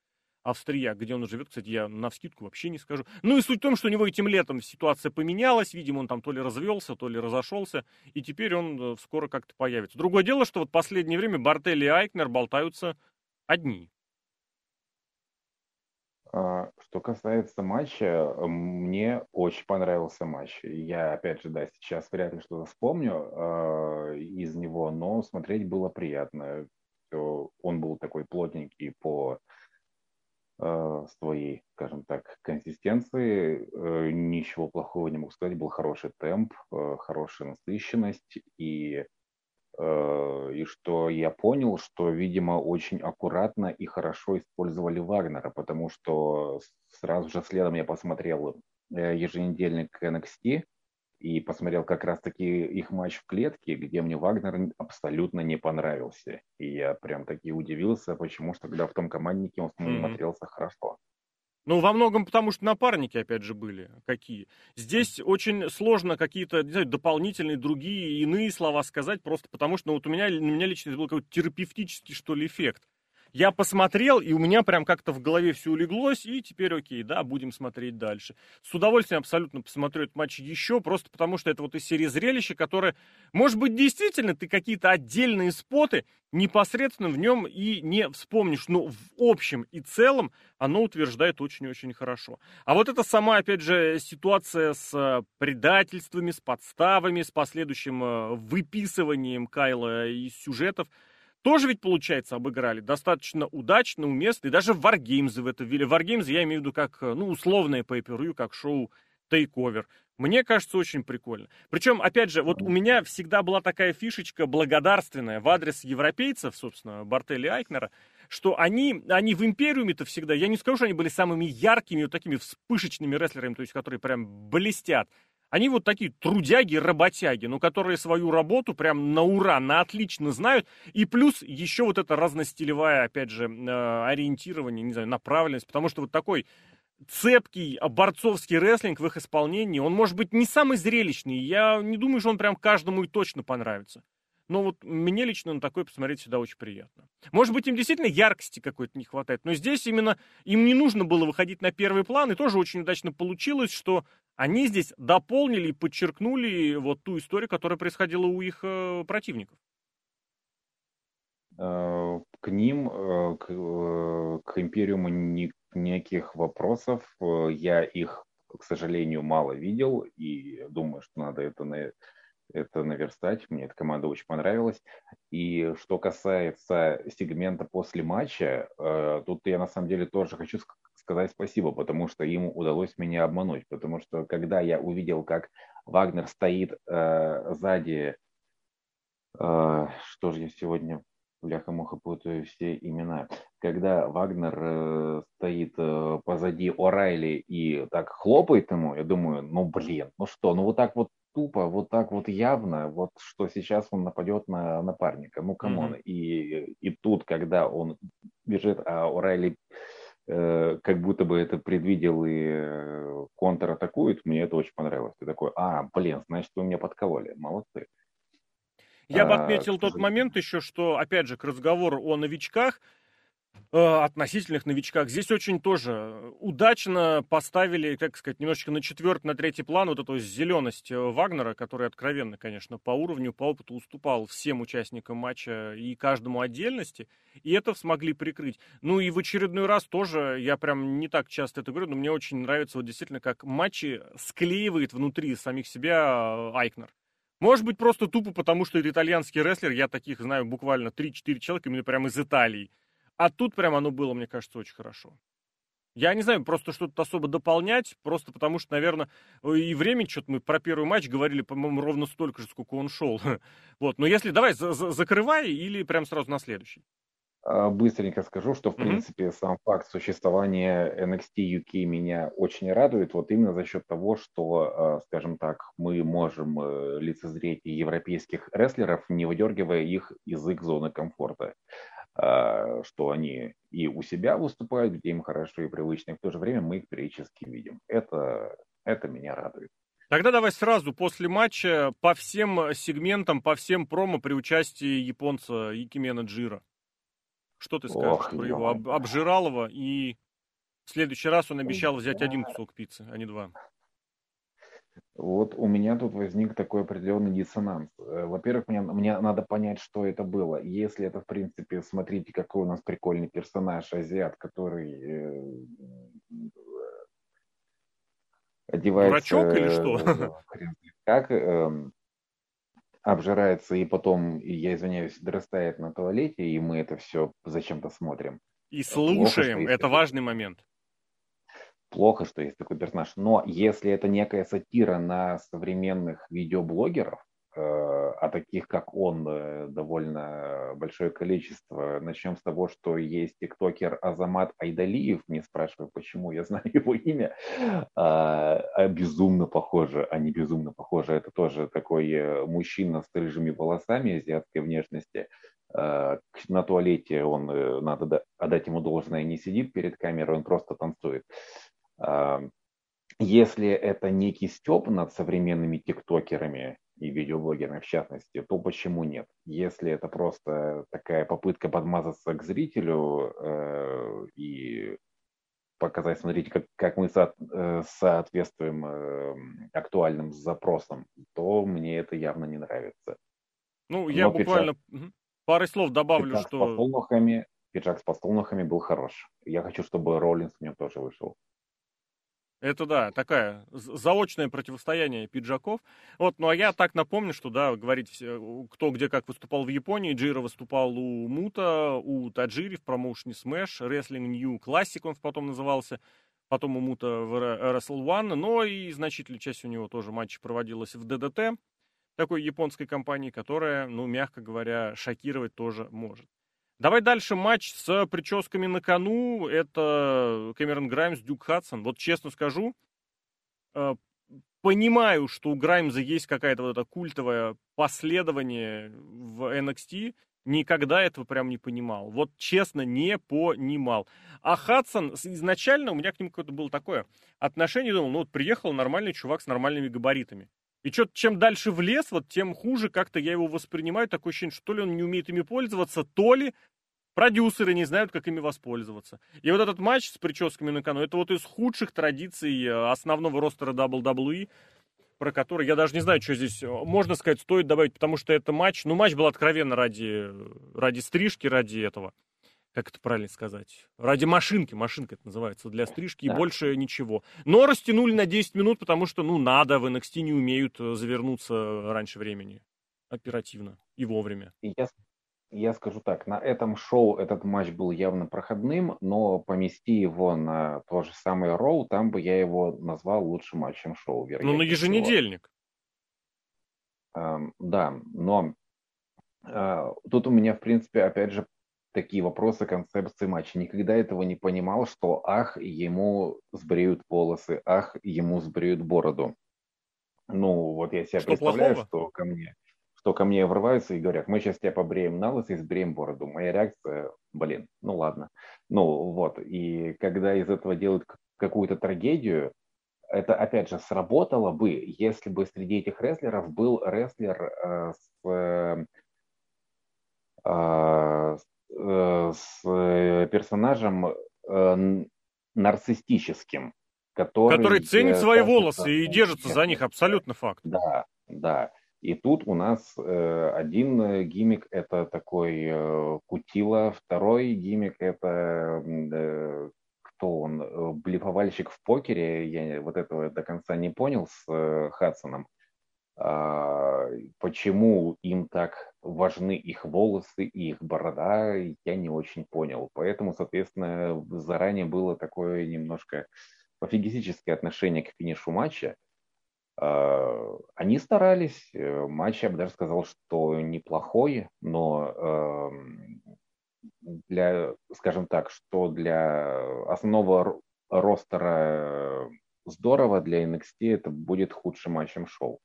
австрияк, где он живет, кстати, я на вскидку вообще не скажу. Ну и суть в том, что у него этим летом ситуация поменялась, видимо, он там то ли развелся, то ли разошелся, и теперь он э, скоро как-то появится. Другое дело, что вот последнее время Бартелли и Айкнер болтаются одни. А, что касается матча, мне очень понравился матч. Я, опять же, да, сейчас вряд ли что-то вспомню э, из него, но смотреть было приятно. Он был такой плотненький по Э, своей, скажем так, консистенции. Э, ничего плохого не могу сказать. Был хороший темп, э, хорошая насыщенность. И, и что я понял, что, видимо, очень аккуратно и хорошо использовали Вагнера, потому что сразу же следом я посмотрел еженедельник NXT, и посмотрел как раз-таки их матч в клетке, где мне Вагнер абсолютно не понравился. И я прям таки удивился, почему что когда в том команднике он mm-hmm. смотрелся хорошо. Ну, во многом потому, что напарники, опять же, были какие. Здесь очень сложно какие-то, не знаю, дополнительные, другие, иные слова сказать, просто потому что, ну, вот у меня, у меня лично был какой-то терапевтический, что ли, эффект я посмотрел, и у меня прям как-то в голове все улеглось, и теперь окей, да, будем смотреть дальше. С удовольствием абсолютно посмотрю этот матч еще, просто потому что это вот из серии зрелища, которое, может быть, действительно ты какие-то отдельные споты непосредственно в нем и не вспомнишь, но в общем и целом оно утверждает очень-очень хорошо. А вот эта сама, опять же, ситуация с э, предательствами, с подставами, с последующим э, выписыванием Кайла из сюжетов – тоже ведь, получается, обыграли достаточно удачно, уместно, и даже Wargames в это ввели. Wargames я имею в виду как, э, ну, условное pay per как шоу Takeover. Мне кажется, очень прикольно. Причем, опять же, вот у меня всегда была такая фишечка благодарственная в адрес европейцев, собственно, Бартелли Айкнера, что они, они в Империуме-то всегда, я не скажу, что они были самыми яркими, вот такими вспышечными рестлерами, то есть которые прям блестят. Они вот такие трудяги, работяги, но которые свою работу прям на ура, на отлично знают. И плюс еще вот это разностилевое, опять же, э, ориентирование, не знаю, направленность. Потому что вот такой цепкий борцовский рестлинг в их исполнении, он может быть не самый зрелищный. Я не думаю, что он прям каждому и точно понравится. Но вот мне лично на такое посмотреть всегда очень приятно. Может быть, им действительно яркости какой-то не хватает, но здесь именно им не нужно было выходить на первый план, и тоже очень удачно получилось, что они здесь дополнили и подчеркнули вот ту историю, которая происходила у их э, противников. Э, к ним, э, к, к Империуму ни, никаких вопросов. Я их, к сожалению, мало видел и думаю, что надо это, это наверстать. Мне эта команда очень понравилась. И что касается сегмента после матча, тут я на самом деле тоже хочу сказать спасибо, потому что ему удалось меня обмануть. Потому что когда я увидел, как Вагнер стоит э, сзади, э, что же я сегодня, бляха-муха, путаю все имена. Когда Вагнер э, стоит э, позади О'Райли и так хлопает ему, я думаю, ну блин, ну что, ну вот так вот тупо, вот так вот явно, вот что сейчас он нападет на напарника, ну come on. Mm-hmm. И, и тут, когда он бежит, а О'Райли как будто бы это предвидел и э, контратакует, мне это очень понравилось. Ты такой, а, блин, значит, вы меня подкололи, молодцы. Я бы а, отметил а, тот момент еще, что, опять же, к разговору о новичках, Э, относительных новичках. Здесь очень тоже удачно поставили, как сказать, немножечко на четвертый, на третий план вот эту зеленость э, Вагнера, который откровенно, конечно, по уровню, по опыту уступал всем участникам матча и каждому отдельности, и это смогли прикрыть. Ну и в очередной раз тоже, я прям не так часто это говорю, но мне очень нравится вот действительно, как матчи склеивает внутри самих себя э, Айкнер. Может быть, просто тупо потому, что это итальянский рестлер, я таких знаю буквально 3-4 человека именно прямо из Италии. А тут прям оно было, мне кажется, очень хорошо. Я не знаю, просто что-то особо дополнять, просто потому что, наверное, и времени что-то мы про первый матч говорили, по-моему, ровно столько же, сколько он шел. <laughs> Вот, но если, давай, за -за закрывай или прям сразу на следующий. А, быстренько скажу, что, в mm-hmm. принципе, сам факт существования NXT UK меня очень радует, вот именно за счет того, что, а, скажем так, мы можем э, лицезреть европейских рестлеров, не выдергивая их из их зоны комфорта. А, что они и у себя выступают, где им хорошо и привычно, и в то же время мы их периодически видим. Это, это меня радует. Тогда давай сразу после матча по всем сегментам, по всем промо при участии японца Якимена Джира. Что ты скажешь Ох, про его об, обжиралова? И в следующий раз он обещал взять один кусок пиццы, а не два. Вот у меня тут возник такой определенный диссонанс. Э, во-первых, мне, мне надо понять, что это было. Если это, в принципе, смотрите, какой у нас прикольный персонаж, азиат, который э, одевается... Дурачок или что? Как, э, обжирается и потом, я извиняюсь, дорастает на туалете, и мы это все зачем-то смотрим. И слушаем, Плохо, это важный момент. Плохо, что есть такой персонаж. Но если это некая сатира на современных видеоблогеров, Э, а таких, как он, э, довольно большое количество. Начнем с того, что есть тиктокер Азамат Айдалиев, не спрашиваю, почему, я <laughs> знаю его имя, а, а безумно похоже, они безумно похожи. Это тоже такой э, мужчина с рыжими волосами азиатской внешности. А, на туалете он, надо отдать ему должное, не сидит перед камерой, он просто танцует. Если это некий степ над современными тиктокерами, и видеоблогерами в частности, то почему нет? Если это просто такая попытка подмазаться к зрителю э, и показать, смотрите, как, как мы со, э, соответствуем э, актуальным запросам, то мне это явно не нравится. Ну, я Но буквально пиджак, пару слов добавлю, пиджак что... С подсолнухами, пиджак с подсолнухами был хорош. Я хочу, чтобы Роллинс в нем тоже вышел. Это да, такая заочное противостояние пиджаков. Вот, ну а я так напомню, что да, говорить кто где как выступал в Японии. Джира выступал у Мута, у Таджири в промоушене Smash, Wrestling New Classic он потом назывался, потом у Мута в Wrestle One, но и значительная часть у него тоже матчей проводилась в ДДТ, такой японской компании, которая, ну, мягко говоря, шокировать тоже может. Давай дальше матч с прическами на кону. Это Кэмерон Граймс, Дюк Хадсон. Вот честно скажу, э, понимаю, что у Граймза есть какая-то вот это культовое последование в NXT. Никогда этого прям не понимал. Вот честно, не понимал. А Хадсон, изначально у меня к нему какое-то было такое отношение. Думал, ну вот приехал нормальный чувак с нормальными габаритами. И что чем дальше в лес, вот тем хуже как-то я его воспринимаю. Такое ощущение, что то ли он не умеет ими пользоваться, то ли продюсеры не знают, как ими воспользоваться. И вот этот матч с прическами на кону, это вот из худших традиций э, основного ростера WWE, про который я даже не знаю, что здесь, э, можно сказать, стоит добавить, потому что это матч, ну, матч был откровенно ради, ради стрижки, ради этого как это правильно сказать, ради машинки, машинка это называется, для стрижки, да. и больше ничего. Но растянули на 10 минут, потому что, ну, надо, в NXT не умеют э, завернуться раньше времени, оперативно и вовремя. Я, я скажу так, на этом шоу этот матч был явно проходным, но помести его на то же самое Роу, там бы я его назвал лучшим матчем шоу. Ну, на еженедельник. Эм, да, но э, тут у меня, в принципе, опять же, такие вопросы концепции матча. Никогда этого не понимал, что ах, ему сбреют волосы, ах, ему сбреют бороду. Ну, вот я себе что представляю, плохого? что ко мне что ко мне врываются и говорят, мы сейчас тебя побреем на лысо и сбреем бороду. Моя реакция, блин, ну ладно. Ну вот, и когда из этого делают какую-то трагедию, это, опять же, сработало бы, если бы среди этих рестлеров был рестлер э, с, э, э, Э, с э, персонажем э, нарциссическим, который... Который ценит свои волосы и держится за них, абсолютно факт. Да, да. И тут у нас э, один гиммик это такой э, Кутила, второй гиммик это э, кто он, блефовальщик в покере, я вот этого до конца не понял с э, Хадсоном. А, почему им так важны их волосы и их борода, я не очень понял. Поэтому, соответственно, заранее было такое немножко пофигистическое отношение к финишу матча. А, они старались, э, матч, я бы даже сказал, что неплохой, но для, скажем так, что для основного ростера здорово, для NXT это будет худшим матчем шоу.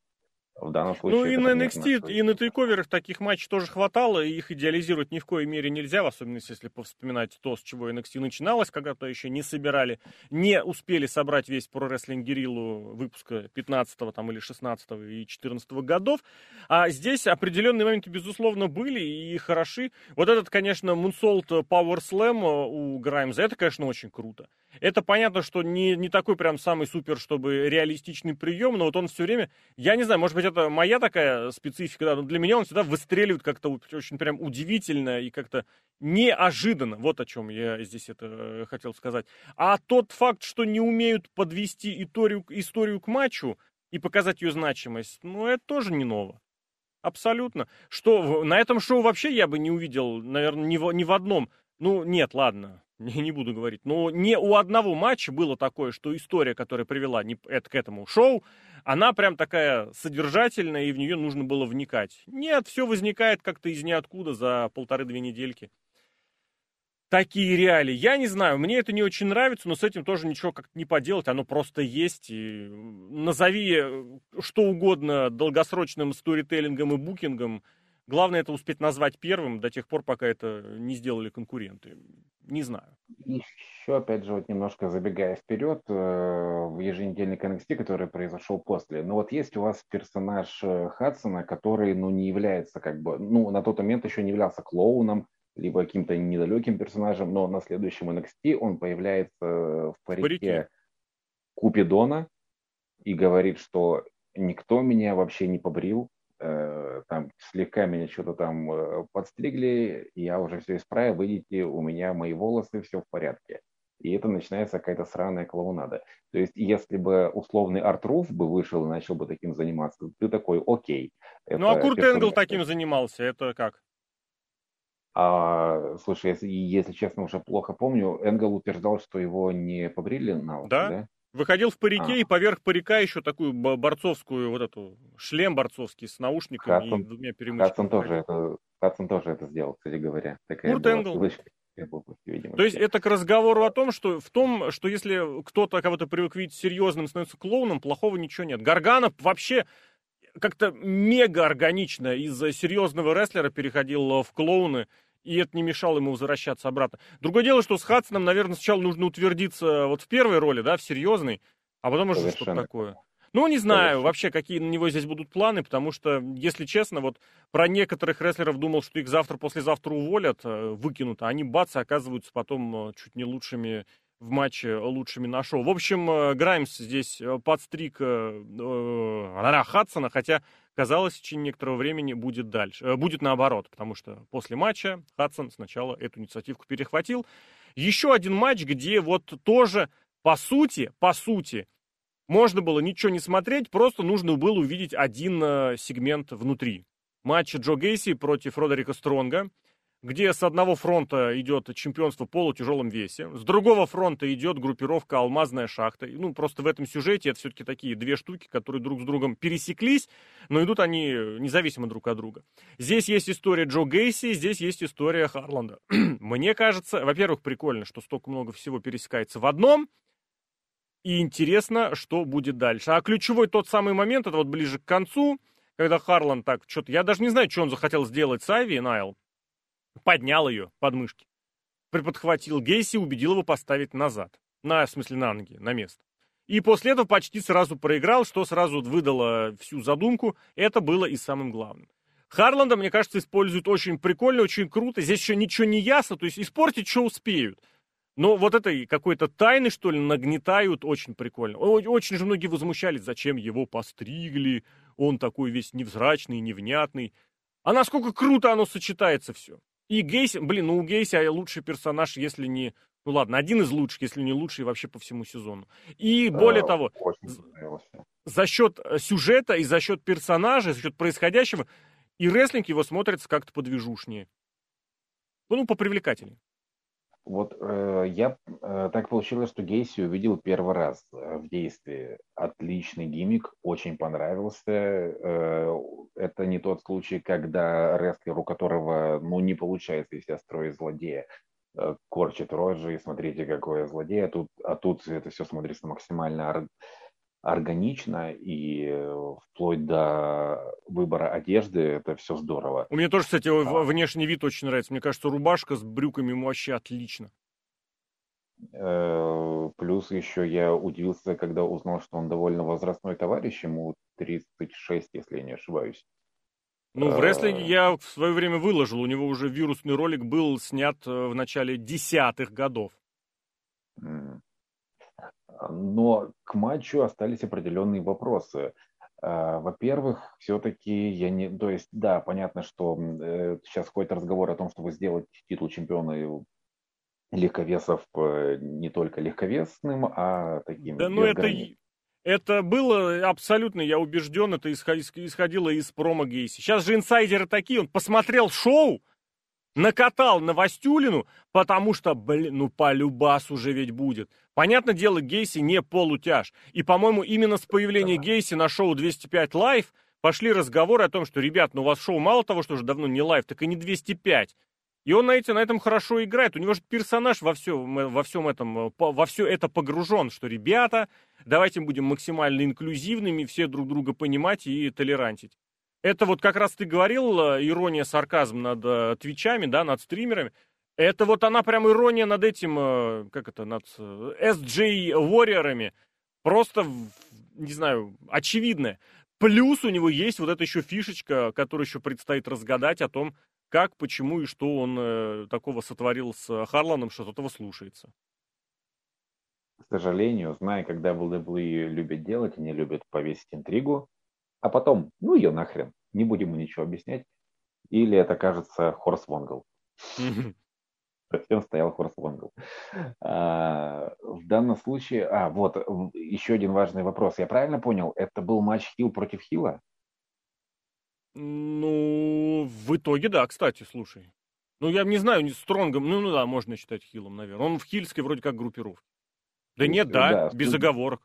В данном случае... Ну и на NXT, и на тейковерах таких матчей тоже хватало, и их идеализировать ни в коей мере нельзя, в особенности если повспоминать то, с чего NXT начиналось, когда-то еще не собирали, не успели собрать весь про рестлинг Гериллу выпуска 15 там, или 16 и 14 годов, а здесь определенные моменты, безусловно, были и хороши. Вот этот, конечно, Moonsault Power Slam у Граймза, это, конечно, очень круто. Это понятно, что не, не такой прям самый супер, чтобы реалистичный прием, но вот он все время, я не знаю, может быть, это моя такая специфика, да, но для меня он всегда выстреливает как-то очень прям удивительно и как-то неожиданно. Вот о чем я здесь это э, хотел сказать. А тот факт, что не умеют подвести историю, историю к матчу и показать ее значимость, ну, это тоже не ново. Абсолютно. Что на этом шоу вообще я бы не увидел, наверное, ни в, ни в одном. Ну, нет, ладно, <laughs> не, не буду говорить, но не у одного матча было такое, что история, которая привела не, это, к этому шоу, она прям такая содержательная, и в нее нужно было вникать. Нет, все возникает как-то из ниоткуда за полторы-две недельки. Такие реалии. Я не знаю, мне это не очень нравится, но с этим тоже ничего как-то не поделать, оно просто есть. И назови э, что угодно долгосрочным сторителлингом и букингом, Главное это успеть назвать первым до тех пор, пока это не сделали конкуренты. Не знаю. Еще, опять же, вот немножко забегая вперед, э, в еженедельник NXT, который произошел после. Ну вот есть у вас персонаж э, Хадсона, который, ну, не является как бы, ну, на тот момент еще не являлся клоуном, либо каким-то недалеким персонажем, но на следующем NXT он появляется в парике, в парике. Купидона и говорит, что никто меня вообще не побрил, Э, там слегка меня что-то там э, подстригли, я уже все исправил, видите, у меня мои волосы, все в порядке. И это начинается какая-то сраная клоунада. То есть, если бы условный Артруф бы вышел и начал бы таким заниматься, ты такой, окей. Ну, а Курт Энгл таким занимался, это как? А, слушай, если, если честно, уже плохо помню, Энгл утверждал, что его не побрили на да? да? Выходил в парике а. и поверх парика еще такую борцовскую, вот эту, шлем борцовский с наушниками Хадсон, и двумя перемычками. Хадсон тоже, это, Хадсон тоже это сделал, кстати говоря. Такая Курт Энгл. То есть это к разговору о том, что в том, что если кто-то кого-то привык видеть серьезным, становится клоуном, плохого ничего нет. Гарганов вообще как-то мега органично из серьезного рестлера переходил в клоуны и это не мешало ему возвращаться обратно. Другое дело, что с Хадсоном, наверное, сначала нужно утвердиться вот в первой роли, да, в серьезной, а потом уже что-то такое. Ну, не знаю вообще, какие на него здесь будут планы, потому что, если честно, вот про некоторых рестлеров думал, что их завтра-послезавтра уволят, э, выкинут, а они, бац, оказываются потом э, чуть не лучшими в матче, лучшими на шоу. В общем, э, Граймс здесь подстриг э, Хадсона, хотя казалось, в течение некоторого времени будет дальше. Э, будет наоборот, потому что после матча Хадсон сначала эту инициативку перехватил. Еще один матч, где вот тоже, по сути, по сути, можно было ничего не смотреть, просто нужно было увидеть один э, сегмент внутри. Матч Джо Гейси против Родерика Стронга где с одного фронта идет чемпионство по полутяжелом весе, с другого фронта идет группировка «Алмазная шахта». Ну, просто в этом сюжете это все-таки такие две штуки, которые друг с другом пересеклись, но идут они независимо друг от друга. Здесь есть история Джо Гейси, здесь есть история Харланда. <clears throat> Мне кажется, во-первых, прикольно, что столько много всего пересекается в одном, и интересно, что будет дальше. А ключевой тот самый момент, это вот ближе к концу, когда Харланд так, что-то, я даже не знаю, что он захотел сделать с Айви, Найл, поднял ее под мышки. Приподхватил Гейси и убедил его поставить назад. На, в смысле, на ноги, на место. И после этого почти сразу проиграл, что сразу выдало всю задумку. Это было и самым главным. Харланда, мне кажется, используют очень прикольно, очень круто. Здесь еще ничего не ясно, то есть испортить что успеют. Но вот этой какой-то тайны, что ли, нагнетают очень прикольно. Очень же многие возмущались, зачем его постригли, он такой весь невзрачный, невнятный. А насколько круто оно сочетается все. И Гейси, блин, ну у Гейси лучший персонаж, если не... Ну ладно, один из лучших, если не лучший вообще по всему сезону. И более да, того, за счет э, сюжета и за счет персонажа, за счет происходящего, и рестлинг его смотрится как-то подвижушнее. Ну, попривлекательнее. Вот э, я э, так получилось, что Гейси увидел первый раз э, в действии. Отличный гиммик, очень понравился. Э, это не тот случай, когда рестлер, у которого ну, не получается из себя строить злодея, э, корчит рожи и смотрите, какой злодей. А тут, а тут это все смотрится максимально органично и э, вплоть до выбора одежды, это все здорово. У меня тоже, кстати, а. внешний вид очень нравится. Мне кажется, рубашка с брюками ему вообще отлично. Э, плюс еще я удивился, когда узнал, что он довольно возрастной товарищ, ему 36, если я не ошибаюсь. Ну, в рестлинге э. я в свое время выложил. У него уже вирусный ролик был снят в начале десятых годов. Но к матчу остались определенные вопросы. А, во-первых, все-таки я не... То есть, да, понятно, что э, сейчас ходит разговор о том, чтобы сделать титул чемпиона легковесов э, не только легковесным, а таким... Да, ну это, это было абсолютно, я убежден, это исходило из промо Гейси. Сейчас же инсайдеры такие, он посмотрел шоу, накатал новостюлину, потому что, блин, ну полюбас уже ведь будет. Понятное дело, Гейси не полутяж. И, по-моему, именно с появления Гейси на шоу 205 Live пошли разговоры о том, что, ребят, ну у вас шоу мало того, что уже давно не live, так и не 205. И он на, эти, на этом хорошо играет. У него же персонаж во, все, во всем этом, во все это погружен, что, ребята, давайте будем максимально инклюзивными, все друг друга понимать и толерантить. Это вот как раз ты говорил, э, ирония, сарказм над э, твичами, да, над стримерами. Это вот она прям ирония над этим, э, как это, над SJ-warrior ами. Просто, не знаю, очевидная. Плюс у него есть вот эта еще фишечка, которую еще предстоит разгадать о том, как, почему и что он такого сотворил с Харланом, что тот его слушается. К сожалению, зная, когда WWE любят делать, они любят повесить интригу, а потом, ну ее нахрен, не будем ему ничего объяснять. Или это кажется Хорс Вонгл. Совсем стоял Хорс Вонгл. А, в данном случае, а, вот, еще один важный вопрос. Я правильно понял, это был матч Хилл против Хила? Ну, в итоге, да, кстати, слушай. Ну, я не знаю, не Стронгом, ну, ну да, можно считать Хилом, наверное. Он в Хильской вроде как группировке. Да нет, да, да без оговорок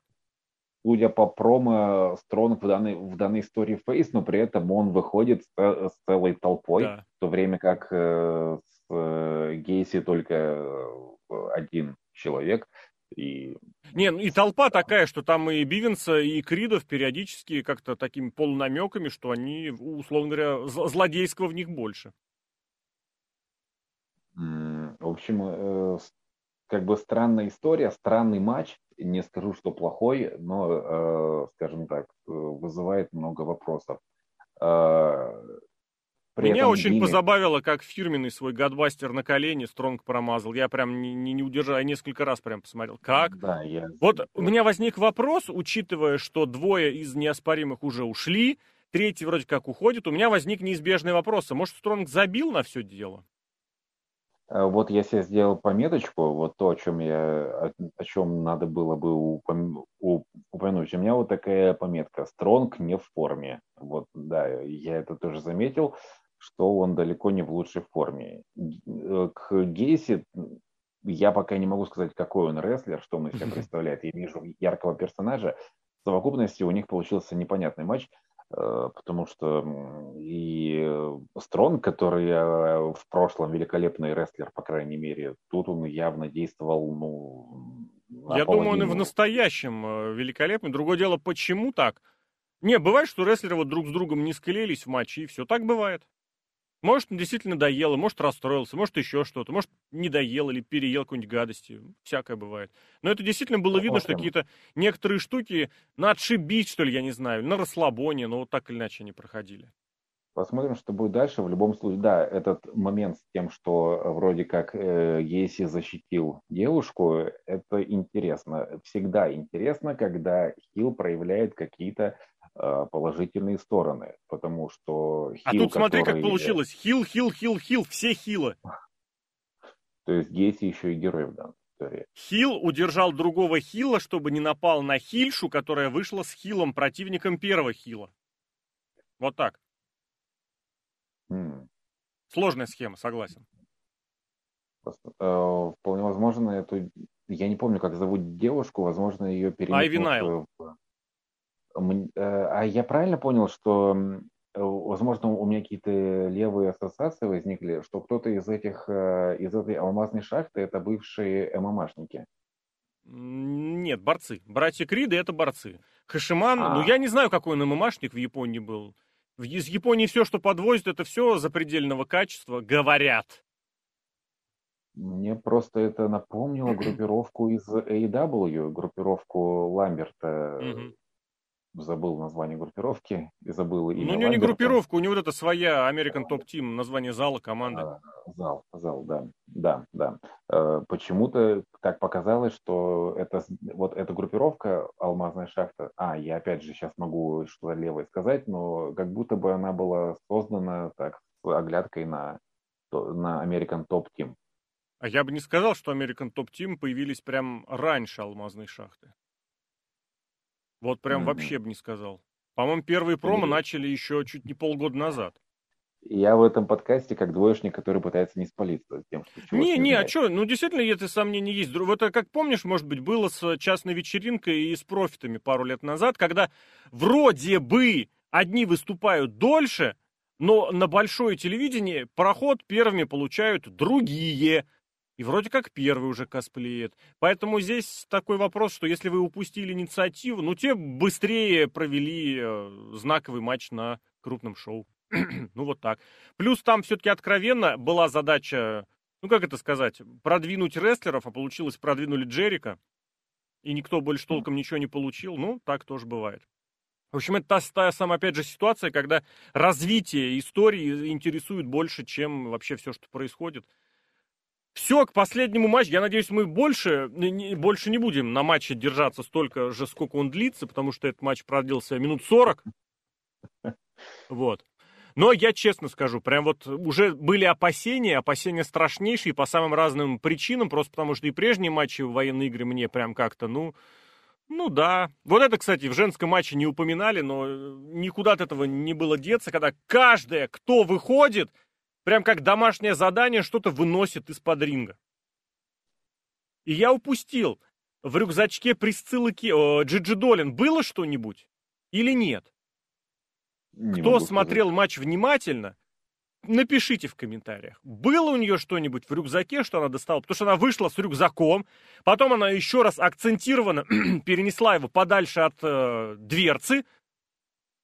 судя по промо, Стронг в данной, в данной истории фейс, но при этом он выходит с, с целой толпой, да. в то время как э, с э, Гейси только э, один человек. И... Не, ну и толпа такая, что там и Бивенса, и Кридов периодически как-то такими полунамеками, что они, условно говоря, злодейского в них больше. В общем, э, как бы странная история, странный матч. Не скажу, что плохой, но, э, скажем так, э, вызывает много вопросов. Э, при Меня очень Диме... позабавило, как фирменный свой гадбастер на колени Стронг промазал. Я прям не, не, не удержал, я несколько раз прям посмотрел. Как? Да, я... Вот у меня возник вопрос, учитывая, что двое из неоспоримых уже ушли, третий вроде как уходит, у меня возник неизбежный вопрос. А может, Стронг забил на все дело? Э, вот я себе сделал пометочку, вот то, о чем, я, о, чем надо было бы упом, упомянуть. У меня вот такая пометка «Стронг не в форме». Вот, да, я это тоже заметил, что он далеко не в лучшей форме. Э, к Гейси я пока не могу сказать, какой он рестлер, что он из себя <laughs> представляет. Я вижу яркого персонажа. В совокупности у них получился непонятный матч. Э, потому что и Стронг, который э, в прошлом великолепный рестлер, по крайней мере, тут он явно действовал, ну, Я думаю, он и в настоящем э, великолепный. Другое дело, почему так? Не, бывает, что рестлеры вот друг с другом не склеились в матче, и все. Так бывает. Может, действительно доел, может, расстроился, может, еще что-то, может, не доел или переел какой-нибудь гадости. Всякое бывает. Но это действительно было видно, что какие-то некоторые штуки на отшибить, что ли, я не знаю, на расслабоне, но вот так или иначе они проходили. Посмотрим, что будет дальше. В любом случае, да, этот момент с тем, что вроде как э, Гейси защитил девушку, это интересно. Всегда интересно, когда Хилл проявляет какие-то Э, положительные стороны, потому что хил, А тут смотри, который... как получилось. Хил, хил, хил, хил, все хилы. <laughs> То есть Гейси еще и герой в данной истории. Хил удержал другого хила, чтобы не напал на хильшу, которая вышла с хилом, противником первого хила. Вот так. Hmm. Сложная схема, согласен. Э, вполне возможно, эту... Я не помню, как зовут девушку, возможно, ее перенесут... В... А я правильно понял, что, возможно, у меня какие-то левые ассоциации возникли, что кто-то из этих, из этой алмазной шахты это бывшие ММАшники? Нет, борцы. Братья Криды это борцы. Хашиман, а. ну я не знаю, какой он ММАшник в Японии был. Из Японии все, что подвозят, это все запредельного качества, говорят. Мне просто это напомнило <clears throat> группировку из AEW, группировку Ламберта. Угу забыл название группировки и забыл имя. Ну, у него не группировка, у него вот это своя American Top Team, название зала, команды. А, зал, зал, да, да, да. Э, почему-то так показалось, что это вот эта группировка Алмазная шахта. А, я опять же сейчас могу что-то левое сказать, но как будто бы она была создана так с оглядкой на на American Top Team. А я бы не сказал, что American Top Team появились прям раньше Алмазной шахты. Вот прям mm-hmm. вообще бы не сказал. По-моему, первые промо mm-hmm. начали еще чуть не полгода назад. Я в этом подкасте как двоечник, который пытается не спалиться тем, что... Не, не, а что, ну действительно, это сомнения есть. Вот э, как помнишь, может быть, было с частной вечеринкой и с профитами пару лет назад, когда вроде бы одни выступают дольше, но на большое телевидение проход первыми получают другие. И вроде как первый уже косплеит. Поэтому здесь такой вопрос, что если вы упустили инициативу, ну те быстрее провели э, знаковый матч на крупном шоу. <clears throat> ну вот так. Плюс там все-таки откровенно была задача, ну как это сказать, продвинуть рестлеров, а получилось продвинули Джерика. И никто больше толком ничего не получил. Ну, так тоже бывает. В общем, это та, та самая, опять же, ситуация, когда развитие истории интересует больше, чем вообще все, что происходит. Все, к последнему матчу. Я надеюсь, мы больше больше не будем на матче держаться столько же, сколько он длится, потому что этот матч продлился минут 40. Вот. Но я честно скажу, прям вот уже были опасения, опасения страшнейшие по самым разным причинам, просто потому что и прежние матчи в военные игры мне прям как-то, ну, ну да. Вот это, кстати, в женском матче не упоминали, но никуда от этого не было деться, когда каждая, кто выходит, Прям как домашнее задание что-то выносит из-под ринга. И я упустил. В рюкзачке Присциллы Ке... Джиджи Долин было что-нибудь или нет? Не Кто смотрел сказать. матч внимательно, напишите в комментариях. Было у нее что-нибудь в рюкзаке, что она достала? Потому что она вышла с рюкзаком, потом она еще раз акцентированно <clears throat> перенесла его подальше от э, дверцы,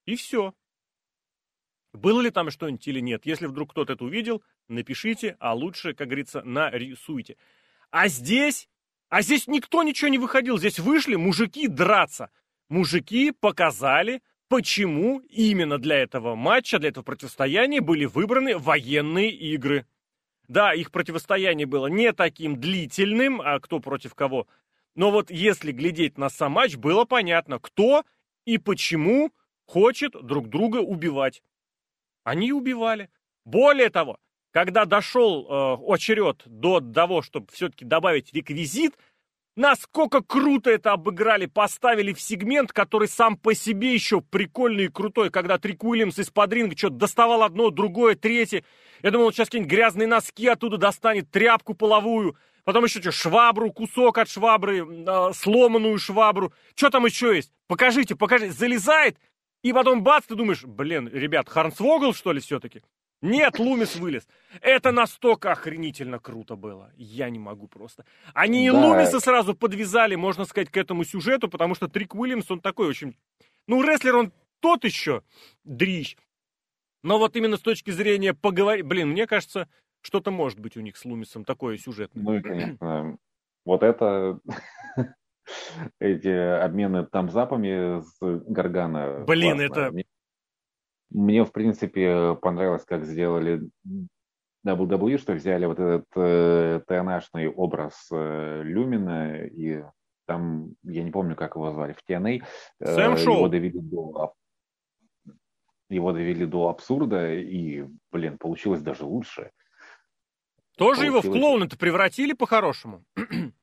и все. Было ли там что-нибудь или нет? Если вдруг кто-то это увидел, напишите, а лучше, как говорится, нарисуйте. А здесь, а здесь никто ничего не выходил. Здесь вышли мужики драться. Мужики показали, почему именно для этого матча, для этого противостояния были выбраны военные игры. Да, их противостояние было не таким длительным, а кто против кого. Но вот если глядеть на сам матч, было понятно, кто и почему хочет друг друга убивать. Они убивали. Более того, когда дошел э, очередь до того, чтобы все-таки добавить реквизит, насколько круто это обыграли, поставили в сегмент, который сам по себе еще прикольный и крутой, когда Трик Уильямс из-под ринга что-то доставал одно, другое, третье. Я думал, он сейчас какие-нибудь грязные носки оттуда достанет, тряпку половую, потом еще что, швабру, кусок от швабры, э, сломанную швабру. Что там еще есть? Покажите, покажите. Залезает, и потом бац, ты думаешь, блин, ребят, Харнсвогл, что ли, все-таки? Нет, Лумис вылез. Это настолько охренительно круто было. Я не могу просто. Они да. и Лумиса сразу подвязали, можно сказать, к этому сюжету, потому что Трик Уильямс, он такой очень... Ну, рестлер, он тот еще дрищ. Но вот именно с точки зрения поговорить... Блин, мне кажется, что-то может быть у них с Лумисом такое сюжетное. Ну и, конечно, вот это <laughs> <laughs> эти обмены там запами с Гаргана. Блин, классно. это... Мне, мне, в принципе, понравилось, как сделали WWE, что взяли вот этот э, ТНАшный образ э, Люмина, и там, я не помню, как его звали, в TNA. Э, Сэм Шоу. Его довели до его довели до абсурда, и, блин, получилось даже лучше. Тоже получилось... его в клоуна-то превратили по-хорошему? <clears throat>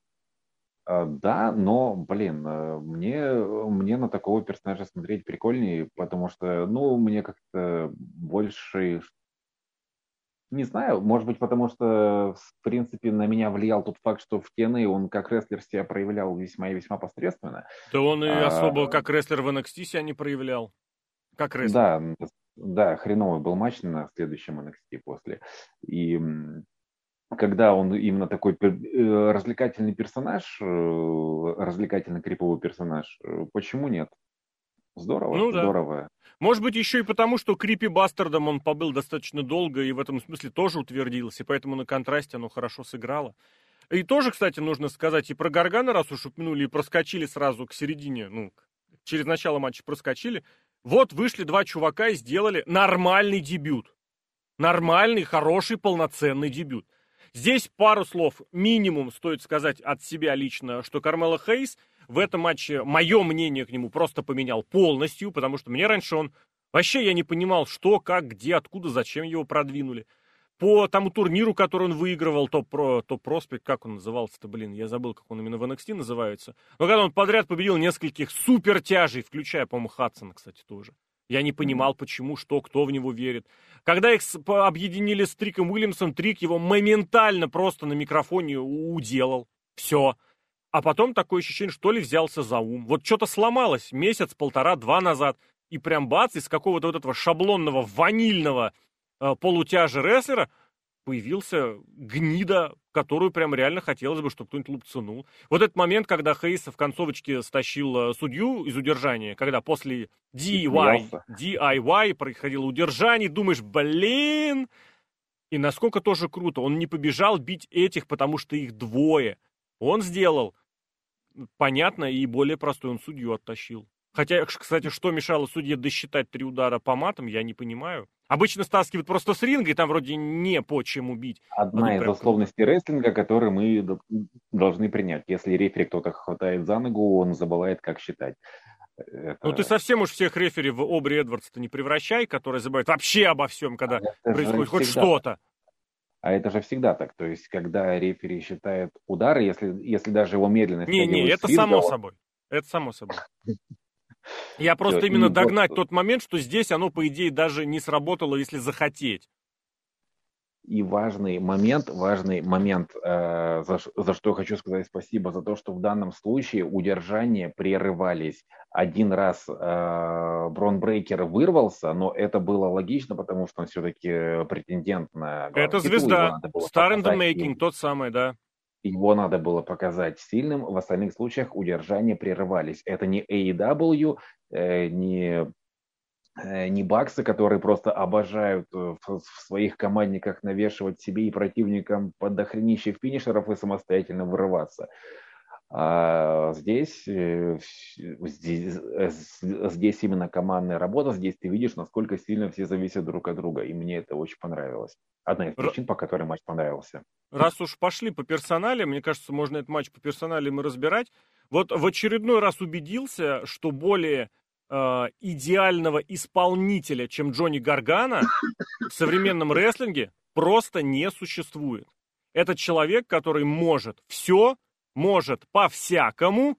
А, да, но, блин, э, мне, мне на такого персонажа смотреть прикольнее, потому что, ну, мне как-то больше Не знаю, может быть, потому что, в принципе, на меня влиял тот факт, что в TNA он как рестлер себя проявлял весьма и весьма посредственно. Да он и а... особо как рестлер в NXT себя не проявлял. Как рестлер. Да, да, хреновый был матч на следующем NXT после. И когда он именно такой э, развлекательный персонаж, э, развлекательный криповый персонаж, э, почему нет? Здорово, ну, да. здорово. Может быть, еще и потому, что Крипи Бастардом он побыл достаточно долго и в этом смысле тоже утвердился, поэтому на контрасте оно хорошо сыграло. И тоже, кстати, нужно сказать и про Гаргана, раз уж упомянули, и проскочили сразу к середине, ну, через начало матча проскочили. Вот вышли два чувака и сделали нормальный дебют. Нормальный, хороший, полноценный дебют. Здесь пару слов минимум стоит сказать от себя лично, что Кармела Хейс – в этом матче мое мнение к нему просто поменял полностью, потому что мне раньше он... Вообще я не понимал, что, как, где, откуда, зачем его продвинули. По тому турниру, который он выигрывал, топ, про, топ проспект, как он назывался-то, блин, я забыл, как он именно в NXT называется. Но когда он подряд победил нескольких супертяжей, включая, по-моему, Хадсона, кстати, тоже. Я не понимал, почему, что, кто в него верит. Когда их объединили с Триком Уильямсом, Трик его моментально просто на микрофоне уделал. Все. А потом такое ощущение, что ли взялся за ум. Вот что-то сломалось месяц, полтора, два назад. И прям бац, из какого-то вот этого шаблонного, ванильного э, полутяжа рестлера появился гнида, которую прям реально хотелось бы, чтобы кто-нибудь лупцанул. Вот этот момент, когда Хейс в концовочке стащил э, судью из удержания, когда после DIY, DIY происходило удержание, думаешь, блин, и насколько тоже круто, он не побежал бить этих, потому что их двое. Он сделал понятно и более простой. Он судью оттащил. Хотя, кстати, что мешало судье досчитать три удара по матам, я не понимаю. Обычно стаскивают просто с ринга, и там вроде не по чему бить. Одна из условностей рестлинга, которую мы должны принять. Если рефери кто-то хватает за ногу, он забывает, как считать. Это... Ну ты совсем уж всех рефери в Обри Эдвардс-то не превращай, которые забывают вообще обо всем, когда это происходит хоть что-то. А это же всегда так. То есть, когда рефери считает удары, если, если даже его медленность... Не, не, это само он... собой. Это само собой. Я просто именно догнать тот момент, что здесь оно, по идее, даже не сработало, если захотеть. И важный момент, важный момент, э, за, за что я хочу сказать спасибо, за то, что в данном случае удержания прерывались. Один раз э, Бронбрейкер вырвался, но это было логично, потому что он все-таки претендент на Это звезда, Star in the Making, тот самый, да. Его надо было показать сильным, в остальных случаях удержания прерывались. Это не AEW, э, не Э, не баксы, которые просто обожают э, в, своих командниках навешивать себе и противникам под охренищих финишеров и самостоятельно вырываться. А здесь, э, здесь, здесь именно командная работа, здесь ты видишь, насколько сильно все зависят друг от друга, и мне это очень понравилось. Одна из причин, по которой матч понравился. Раз уж пошли по персонале, мне кажется, можно этот матч по персонале и разбирать. Вот в очередной раз убедился, что более э, идеального исполнителя, чем Джонни Гаргана в современном рестлинге просто не существует. Это человек, который может все, может по-всякому.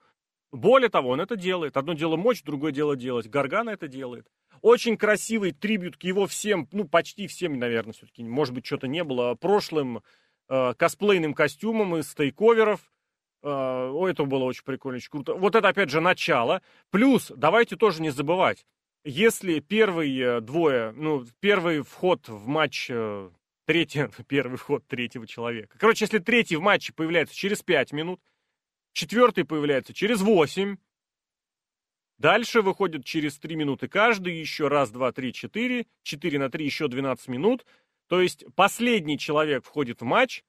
Более того, он это делает. Одно дело мочь, другое дело делать. Гаргана это делает. Очень красивый трибют к его всем, ну, почти всем, наверное, все-таки, может быть, что-то не было, прошлым э, косплейным костюмом из стейковеров. А, о, это было очень прикольно, очень круто. Вот это, опять же, начало. Плюс, давайте тоже не забывать, если первые двое, ну, первый вход в матч, э, третий, <laughs> первый вход третьего человека. Короче, если третий в матче появляется через 5 минут, четвертый появляется через 8, дальше выходит через 3 минуты каждый, еще раз, два, три, четыре, 4 на 3, еще 12 минут. То есть последний человек входит в матч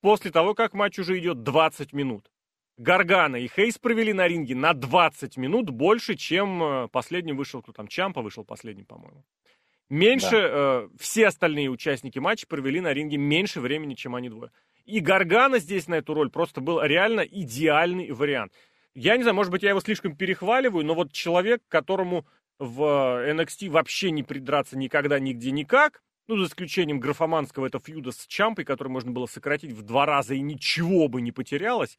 после того, как матч уже идет 20 минут. Гаргана и Хейс провели на ринге на 20 минут больше, чем э, последний вышел, кто там, Чампа вышел последним, по-моему. Меньше, да. э, все остальные участники матча провели на ринге меньше времени, чем они двое. И Гаргана здесь на эту роль просто был реально идеальный вариант. Я не знаю, может быть, я его слишком перехваливаю, но вот человек, которому в NXT вообще не придраться никогда, нигде, никак, ну, за исключением графоманского это фьюда с Чампой, который можно было сократить в два раза и ничего бы не потерялось,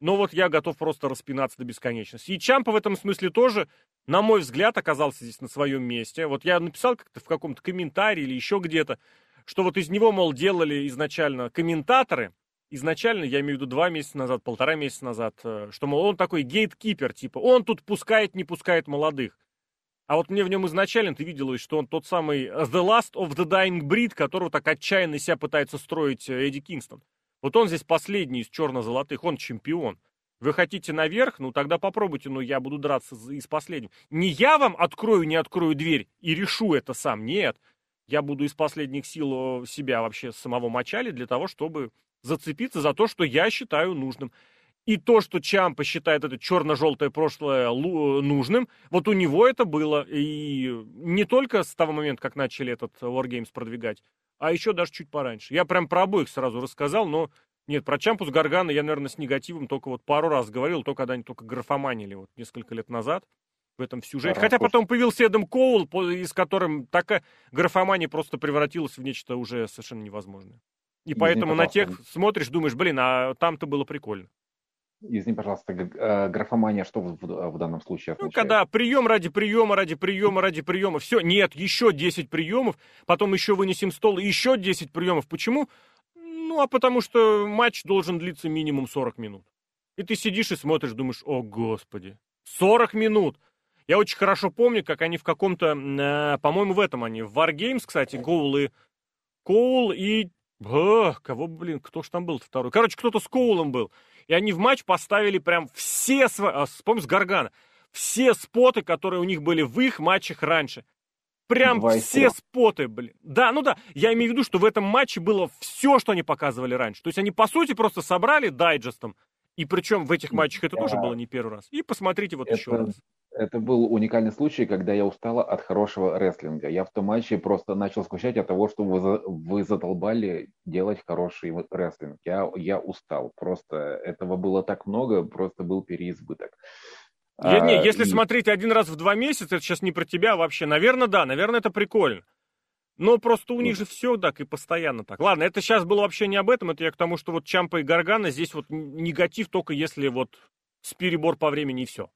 но вот я готов просто распинаться до бесконечности. И Чампа в этом смысле тоже, на мой взгляд, оказался здесь на своем месте. Вот я написал как-то в каком-то комментарии или еще где-то, что вот из него, мол, делали изначально комментаторы, изначально, я имею в виду два месяца назад, полтора месяца назад, э, что, мол, он такой гейткипер, типа, он тут пускает, не пускает молодых. А вот мне в нем изначально ты видел, что он тот самый э, The Last of the Dying Breed, которого так отчаянно себя пытается строить э, Эдди Кингстон. Вот он здесь последний из черно-золотых, он чемпион. Вы хотите наверх? Ну тогда попробуйте, но я буду драться из последнего. Не я вам открою, не открою дверь и решу это сам, нет. Я буду из последних сил себя вообще самого мочали для того, чтобы зацепиться за то, что я считаю нужным. И то, что Чампа считает это черно-желтое прошлое нужным, вот у него это было. И не только с того момента, как начали этот Wargames продвигать, а еще даже чуть пораньше. Я прям про обоих сразу рассказал, но нет, про Чампу с Гаргана я, наверное, с негативом только вот пару раз говорил, то когда они только графоманили вот несколько лет назад в этом сюжете. Хотя потом появился Эдам Коул, из которым такая графомания просто превратилась в нечто уже совершенно невозможное. И Извини, поэтому на тех смотришь, думаешь, блин, а там-то было прикольно. Извини, пожалуйста, э, графомания что в, в, в данном случае означает? Ну, когда прием ради приема, ради приема, ради приема. Все, нет, еще 10 приемов, потом еще вынесем стол, еще 10 приемов. Почему? Ну, а потому что матч должен длиться минимум 40 минут. И ты сидишь и смотришь, думаешь, о, господи, 40 минут! Я очень хорошо помню, как они в каком-то, э, по-моему, в этом они, в Wargames, кстати, Коул и... Коул и... Э, кого, блин, кто ж там был второй? Короче, кто-то с Коулом был. И они в матч поставили прям все свои... А, помнишь, Гаргана? Все споты, которые у них были в их матчах раньше. Прям Два все споты, блин. Да, ну да, я имею в виду, что в этом матче было все, что они показывали раньше. То есть они, по сути, просто собрали дайджестом. И причем в этих матчах это тоже было не первый раз. И посмотрите вот это, еще раз. Это был уникальный случай, когда я устала от хорошего рестлинга. Я в том матче просто начал скучать от того, что вы, вы задолбали делать хороший рестлинг. Я, я устал. Просто этого было так много, просто был переизбыток. Я, а, не, если и... смотреть один раз в два месяца, это сейчас не про тебя вообще. Наверное, да, наверное, это прикольно. Но просто у них же все так и постоянно так. Ладно, это сейчас было вообще не об этом, это я к тому, что вот Чампа и Гаргана здесь вот негатив только если вот с перебор по времени и все.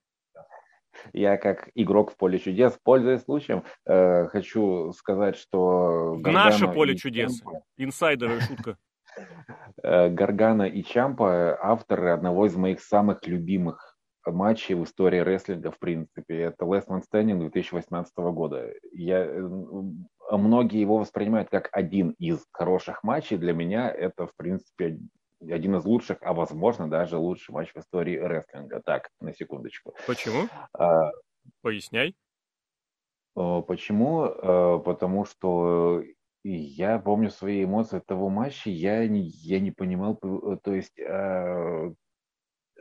Я как игрок в поле чудес, пользуясь случаем, э, хочу сказать, что... Гаргана Наше поле чудес. Чампа... Инсайдеры шутка. <laughs> Э, Гаргана и Чампа авторы одного из моих самых любимых матчей в истории рестлинга, в принципе. Это Last Man Standing 2018 года. Я, э, многие его воспринимают как один из хороших матчей. Для меня это, в принципе, один из лучших, а возможно даже лучший матч в истории рестлинга. Так, на секундочку. Почему? А, Поясняй. Почему? А, потому что я помню свои эмоции от того матча, я не, я не понимал, то есть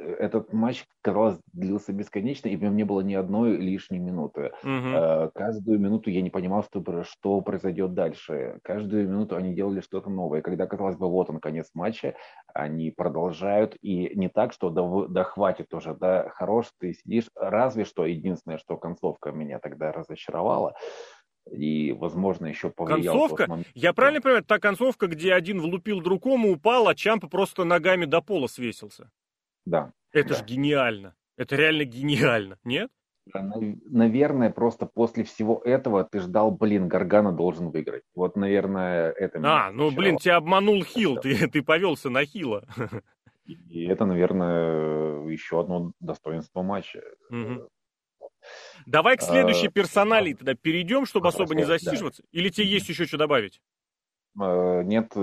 этот матч, казалось, длился бесконечно, и в нем не было ни одной лишней минуты. Угу. Каждую минуту я не понимал, что, что произойдет дальше. Каждую минуту они делали что-то новое. Когда, казалось бы, вот он, конец матча, они продолжают, и не так, что да, да хватит уже, да хорош, ты сидишь. Разве что единственное, что концовка меня тогда разочаровала, и, возможно, еще повлиял. Концовка? Момент... Я правильно понимаю, та концовка, где один влупил другому, упал, а Чампа просто ногами до пола свесился? Да. Это да. же гениально. Это реально гениально, нет? Наверное, просто после всего этого ты ждал, блин, Гаргана должен выиграть. Вот, наверное, это... А, ну, блин, тебя обманул Хил, ты, ты повелся на Хила. И это, наверное, еще одно достоинство матча. Угу. Давай к следующей а, персоналии тогда перейдем, чтобы особо не засиживаться. Или тебе есть еще что добавить? Э, нет,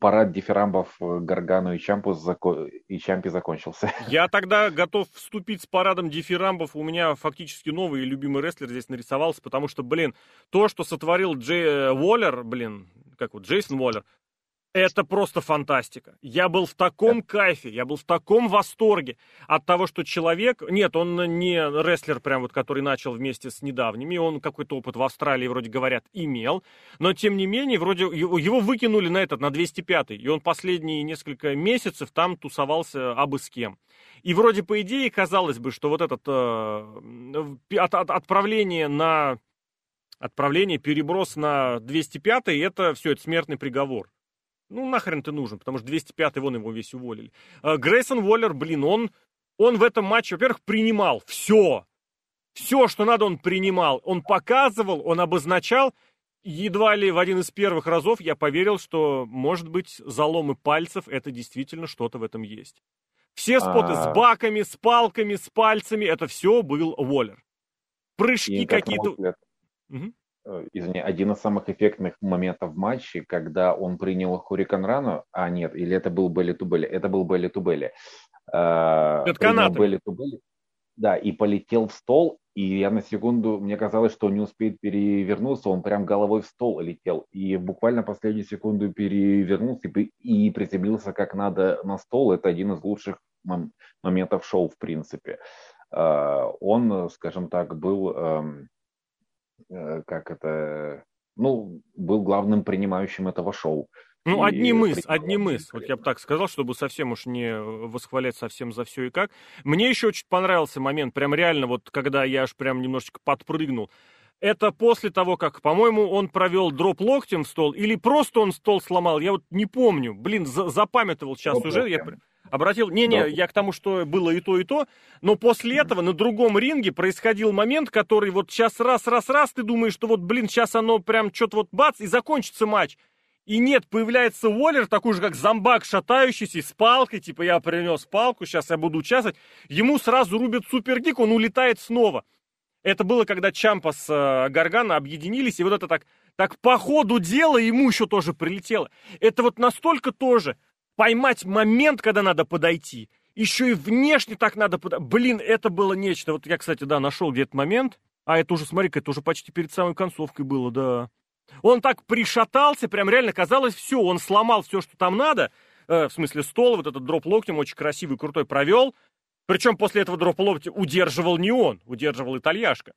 парад дифирамбов э, Гаргану и Чампу зако... и Чампи закончился. <laughs> Я тогда готов вступить с парадом дифирамбов. У меня фактически новый любимый рестлер здесь нарисовался, потому что, блин, то, что сотворил Джей э, Уоллер, блин, как вот Джейсон Уоллер, это просто фантастика. Я был в таком кайфе, я был в таком восторге от того, что человек... Нет, он не рестлер, прям вот, который начал вместе с недавними, он какой-то опыт в Австралии, вроде говорят, имел, но тем не менее, вроде его выкинули на этот, на 205 и он последние несколько месяцев там тусовался абы с кем. И вроде по идее казалось бы, что вот это э, от, от, отправление на отправление, переброс на 205 это все, это смертный приговор. Ну, нахрен ты нужен, потому что 205-й вон его весь уволили. А, Грейсон Уоллер, блин, он, он в этом матче, во-первых, принимал все. Все, что надо, он принимал. Он показывал, он обозначал. едва ли в один из первых разов я поверил, что, может быть, заломы пальцев это действительно что-то в этом есть. Все споты с А. баками, с палками, с пальцами, это все был Уоллер. Прыжки какие-то. Извини, один из самых эффектных моментов в матче, когда он принял Хурикан Рану, а нет, или это был Белли Тубели, это был Белли Тубели. Э, Это канатами. Белли Тубели, да, и полетел в стол, и я на секунду, мне казалось, что он не успеет перевернуться, он прям головой в стол летел, и буквально последнюю секунду перевернулся и, и приземлился как надо на стол, это один из лучших мом- моментов шоу, в принципе. Э, Он, скажем так, был эм, э, как это, ну, был главным принимающим этого шоу. Ну, одним из, одним из. Вот я бы так сказал, чтобы совсем уж не восхвалять совсем за все и как. Мне еще очень понравился момент, прям реально, вот когда я аж прям немножечко подпрыгнул. Это после того, как, по-моему, он провел drop локтем в стол, или просто он стол сломал, я вот не помню. Блин, за- запамятовал сейчас Drop уже. Я локтем. пр- обратил... Не-не, Drop. я к тому, что было и то, и то. Но после этого на другом ринге происходил момент, который вот сейчас раз-раз-раз, ты думаешь, что вот, блин, сейчас оно прям что-то вот бац, и закончится матч. И нет, появляется Уоллер, такой же, как зомбак шатающийся, с палкой, типа, я принес палку, сейчас я буду участвовать. Ему сразу рубят супергик, он улетает снова. Это было, когда Чампа с э, Гаргана объединились, и вот это так, так по ходу дела ему еще тоже прилетело. Это вот настолько тоже поймать момент, когда надо подойти. Еще и внешне так надо подойти. Блин, это было нечто. Вот я, кстати, да, нашел где-то момент. А это уже, смотри-ка, это уже почти перед самой концовкой было, да. Он так пришатался, прям реально казалось, все, он сломал все, что там надо. Э, в смысле, стол, вот этот дроп локтем очень красивый, крутой провел. Причем после этого дропа локтя удерживал не он, удерживал итальяшка.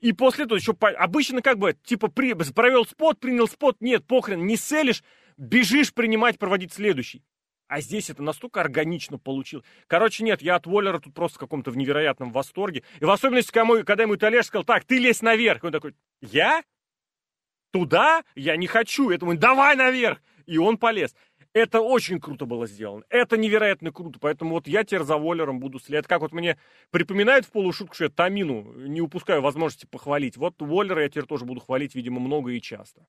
И после этого еще обычно как бы, типа, при, провел спот, принял спот, нет, похрен, не селишь, бежишь принимать, проводить следующий. А здесь это настолько органично получилось. Короче, нет, я от Уоллера тут просто в каком-то в невероятном восторге. И в особенности, кому- когда ему итальяш сказал, так, ты лезь наверх. Он такой, я? Туда? Я не хочу. Этому давай наверх. И он полез. Это очень круто было сделано. Это невероятно круто. Поэтому вот я теперь за Воллером буду следовать. Как вот мне припоминает в полушутку, что я Тамину не упускаю возможности похвалить. Вот Воллера я теперь тоже буду хвалить, видимо, много и часто.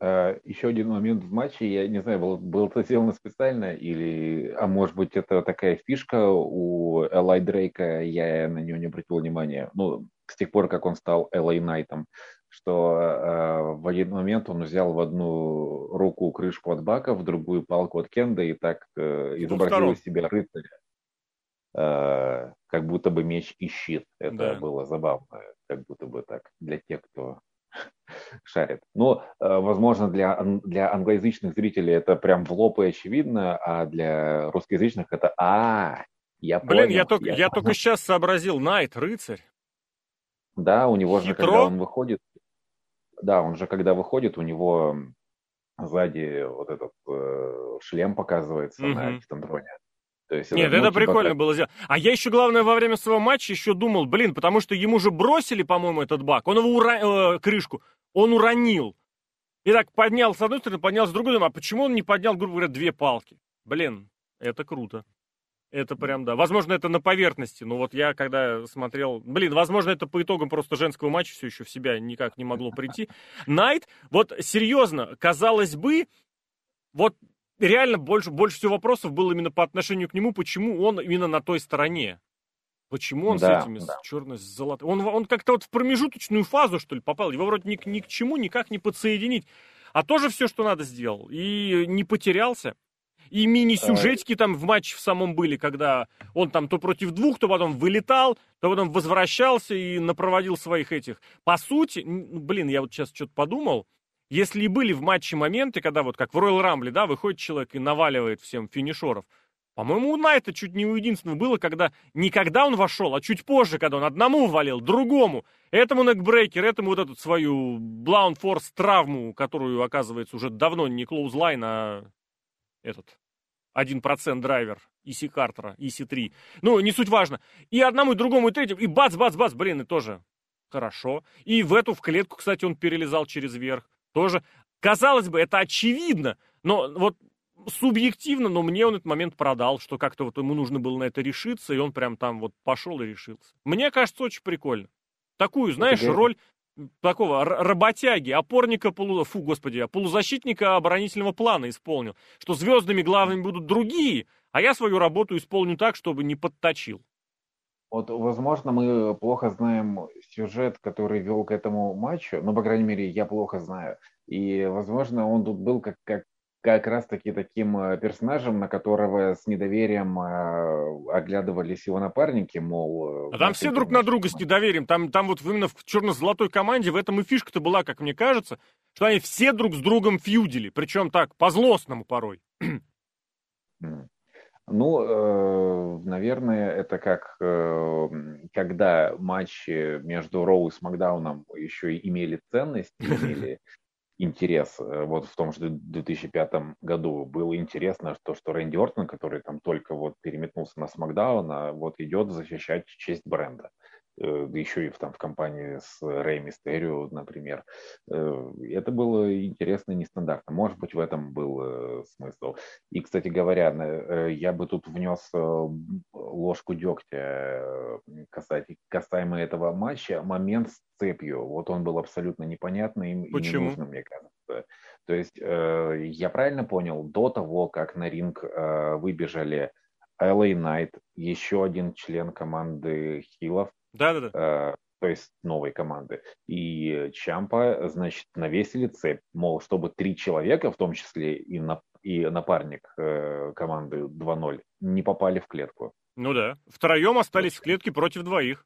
Э, Еще один момент в матче, я не знаю, был, был это сделано специально или, а может быть, это такая фишка у Элай Дрейка, я на нее не обратил внимания. Ну, с тех пор, как он стал Элай Найтом, что э, в один момент он взял в одну руку крышку от бака, в другую палку от Кенда и так э, изобразил из себя рыцаря. Э, как будто бы меч и щит. Это Да. было забавно, как будто бы так, для тех, кто <laughs> шарит. Но, э, возможно, для, для англоязычных зрителей это прям в лоб и очевидно, а для русскоязычных это «А, я Блин, понял». я только, я только сейчас сообразил. Найт, рыцарь. Да, у него же, Хитро. когда он выходит, да, он же, когда выходит, у него сзади вот этот э, шлем показывается на Мгм. Титандроне. То есть Нет, ну, это типа прикольно как- было сделано. А я еще, главное, во время своего матча еще думал, блин, потому что ему же бросили, по-моему, этот бак. Он его ура... э, крышку, он уронил. И так поднял с одной стороны, поднял с другой. Думаю, а почему он не поднял, грубо говоря, две палки? Блин, это круто. Это прям, да. Возможно, это на поверхности. Но вот я, когда смотрел... Блин, возможно, это по итогам просто женского матча все еще в себя никак не могло прийти. Найт, вот серьезно, казалось бы, вот реально больше, больше всего вопросов было именно по отношению к нему, почему он именно на той стороне. Почему он Да, с этими, да. золотой? Он, он как-то вот в промежуточную фазу, что ли, попал. Его вроде ни, к- ни к чему никак не подсоединить. А тоже все, что надо, сделал. И не потерялся. И мини-сюжетики там в матче в самом были, когда он там то против двух, то потом вылетал, то потом возвращался и напроводил своих этих. По сути, н- блин, я вот сейчас что-то подумал, если и были в матче моменты, когда вот как в Royal Rumble, да, выходит человек и наваливает всем финишеров, по-моему, у Найта чуть не у единственного было, когда не когда он вошел, а чуть позже, когда он одному валил, другому. Этому некбрейкер, этому вот эту свою Force травму, которую, оказывается, уже давно не Clothesline, а этот 1% драйвер EC Картера, EC3. Ну, не суть важно. И одному, и другому, и третьему, и бац-бац-бац, блин, и тоже хорошо. И в эту, в клетку, кстати, он перелезал через верх. Тоже, казалось бы, это очевидно, но вот субъективно, но мне он этот момент продал, что как-то вот ему нужно было на это решиться, и он прям там вот пошел и решился. Мне кажется, очень прикольно. Такую, знаешь, говоришь- роль такого работяги, опорника, полу, фу, господи, полузащитника оборонительного плана исполнил. Что звездными главными будут другие, а я свою работу исполню так, чтобы не подточил. Вот, возможно, мы плохо знаем сюжет, который вел к этому матчу, ну, по крайней мере, я плохо знаю. И, возможно, он тут был как, как, как раз-таки таким э, персонажем, на которого с недоверием э, оглядывались его напарники, мол... Э, а там все друг на друга с недоверием. Там, там вот именно в черно-золотой команде в этом и фишка-то была, как мне кажется, что они все друг с другом фьюдили. Причем так, по-злостному порой. Ну, э, наверное, это как э, когда матчи между Роу и Смакдауном еще и имели ценность, имели <laughs> интерес. Э, вот в том же 2005 году было интересно, что, что Рэнди Ортон, который там только вот переметнулся на Смакдаун, а вот идет защищать честь бренда. Э, еще и в, там, в компании с Рэй Мистерио, например. Э, это было интересно и нестандартно. Может быть, в этом был э, смысл. И, кстати говоря, я бы тут внес ложку дегтя касаемо этого матча. Момент с цепью. Вот он был абсолютно непонятным Почему? и ненужным, мне кажется. То есть, я правильно понял, до того, как на ринг выбежали LA Knight, еще один член команды Хилов, да-да-да. Э, то есть новой команды. И Чампа, значит, навесили цепь, мол, чтобы три человека, в том числе и, на, и напарник э, команды 2-0, не попали в клетку. Ну да. Втроем остались в клетке против двоих.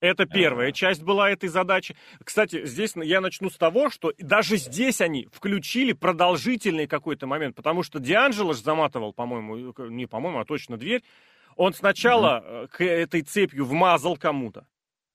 Это первая часть была этой задачи. Кстати, здесь я начну с того, что даже здесь они включили продолжительный какой-то момент, потому что Дианджело же заматывал, по-моему, не по-моему, а точно дверь, он сначала mm к этой цепью вмазал кому-то,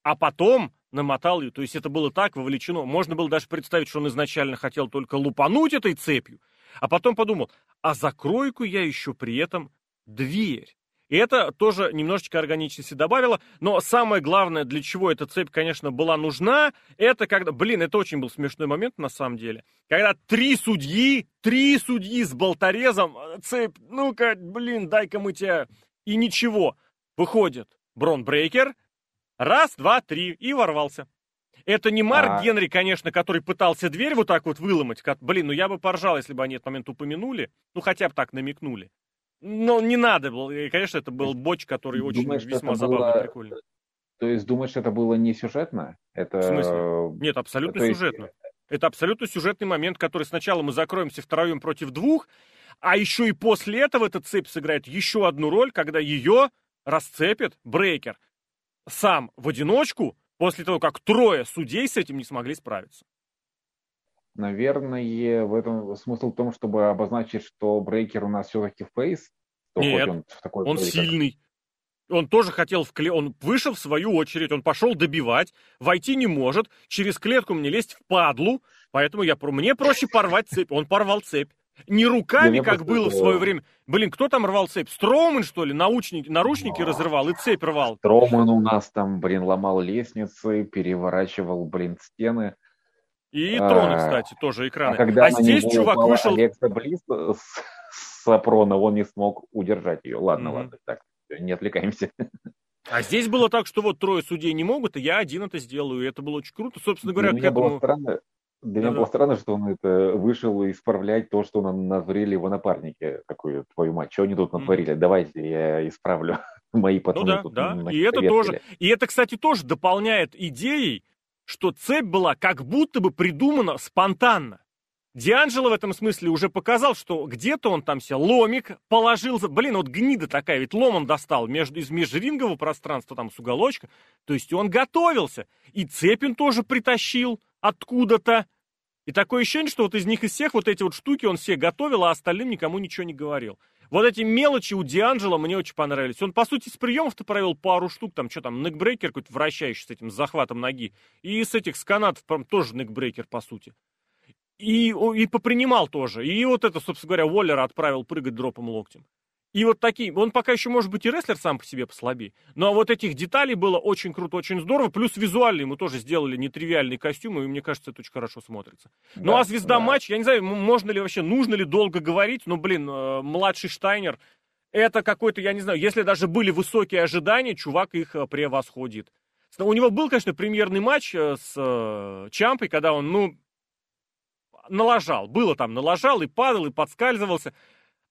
а потом намотал ее. То есть это было так вовлечено. Можно было даже представить, что он изначально хотел только лупануть этой цепью, а потом подумал, а закрою-ка я еще при этом дверь. И это тоже немножечко органичности добавило. Но самое главное, для чего эта цепь, конечно, была нужна, это когда... Блин, это очень был смешной момент на самом деле. Когда три судьи, три судьи с болторезом, э, цепь, ну-ка, блин, дай-ка мы тебя и ничего. Выходит Брон Брейкер, раз, два, три, и ворвался. Это не Марк а... Генри, конечно, который пытался дверь вот так вот выломать. Как, блин, ну я бы поржал, если бы они этот момент упомянули. Ну, хотя бы так намекнули. Но не надо было. И, конечно, это был боч, который Думаешь, очень весьма забавный, было... прикольный. То есть, думаешь, это было не сюжетно? Это... В смысле? Нет, абсолютно То сюжетно. Есть... Это абсолютно сюжетный момент, который сначала мы закроемся втроем против двух, а еще и после этого эта цепь сыграет еще одну роль, когда ее расцепит Брейкер сам в одиночку, после того, как трое судей с этим не смогли справиться. Наверное, в этом смысл в том, чтобы обозначить, что Брейкер у нас все-таки фейс. Нет, он, такой он сильный. Он тоже хотел в клетку, он вышел в свою очередь, он пошел добивать, войти не может, через клетку мне лезть в падлу, поэтому я, мне проще порвать цепь. Он порвал цепь. Не руками, как было в свое время. Блин, кто там рвал цепь? Строуман, что ли? Научники, наручники Но... разрывал и цепь рвал. Строуман у нас там, блин, ломал лесницы, переворачивал, блин, стены. И троны, а, кстати, тоже экраны. А, когда а здесь чувак вышел... Алекса Близ с, с Апрона, он не смог удержать ее. Ладно, mm-hmm. ладно, так, не отвлекаемся. А здесь было так, что вот трое судей не могут, и я один это сделаю. И это было очень круто. Собственно говоря, ну, к этому... Было странно, для меня было странно, что он это вышел исправлять то, что нам натворили его напарники. Такую твою мать, что они тут натворили? Mm-hmm. Давайте я исправлю. <laughs> Мои пацаны ну, да, да. И это тоже. И это, кстати, тоже дополняет идеей, что цепь была как будто бы придумана спонтанно. Дианджело в этом смысле уже показал, что где-то он там себе ломик положил. Блин, вот гнида такая, ведь лом он достал между, из межрингового пространства, там с уголочка. То есть он готовился. И цепь он тоже притащил откуда-то. И такое ощущение, что вот из них из всех вот эти вот штуки он все готовил, а остальным никому ничего не говорил. Вот эти мелочи у Дианджела мне очень понравились. Он, по сути, с приемов-то провел пару штук, там что там, некбрейкер какой-то вращающий с этим захватом ноги. И с этих с канатов тоже некбрейкер, по сути. И, и попринимал тоже. И вот это, собственно говоря, Уоллера отправил прыгать дропом локтем. И вот такие, он пока еще может быть и рестлер сам по себе послабее, но вот этих деталей было очень круто, очень здорово, плюс визуально мы тоже сделали нетривиальный костюм, и мне кажется, это очень хорошо смотрится. Да, ну а звезда да. матч, я не знаю, можно ли вообще, нужно ли долго говорить, но, блин, э, младший Штайнер, это какой-то, я не знаю, если даже были высокие ожидания, чувак их э, превосходит. У него был, конечно, премьерный матч э, с Чампой, когда он, ну, налажал. Было там, налажал и падал, и подскальзывался.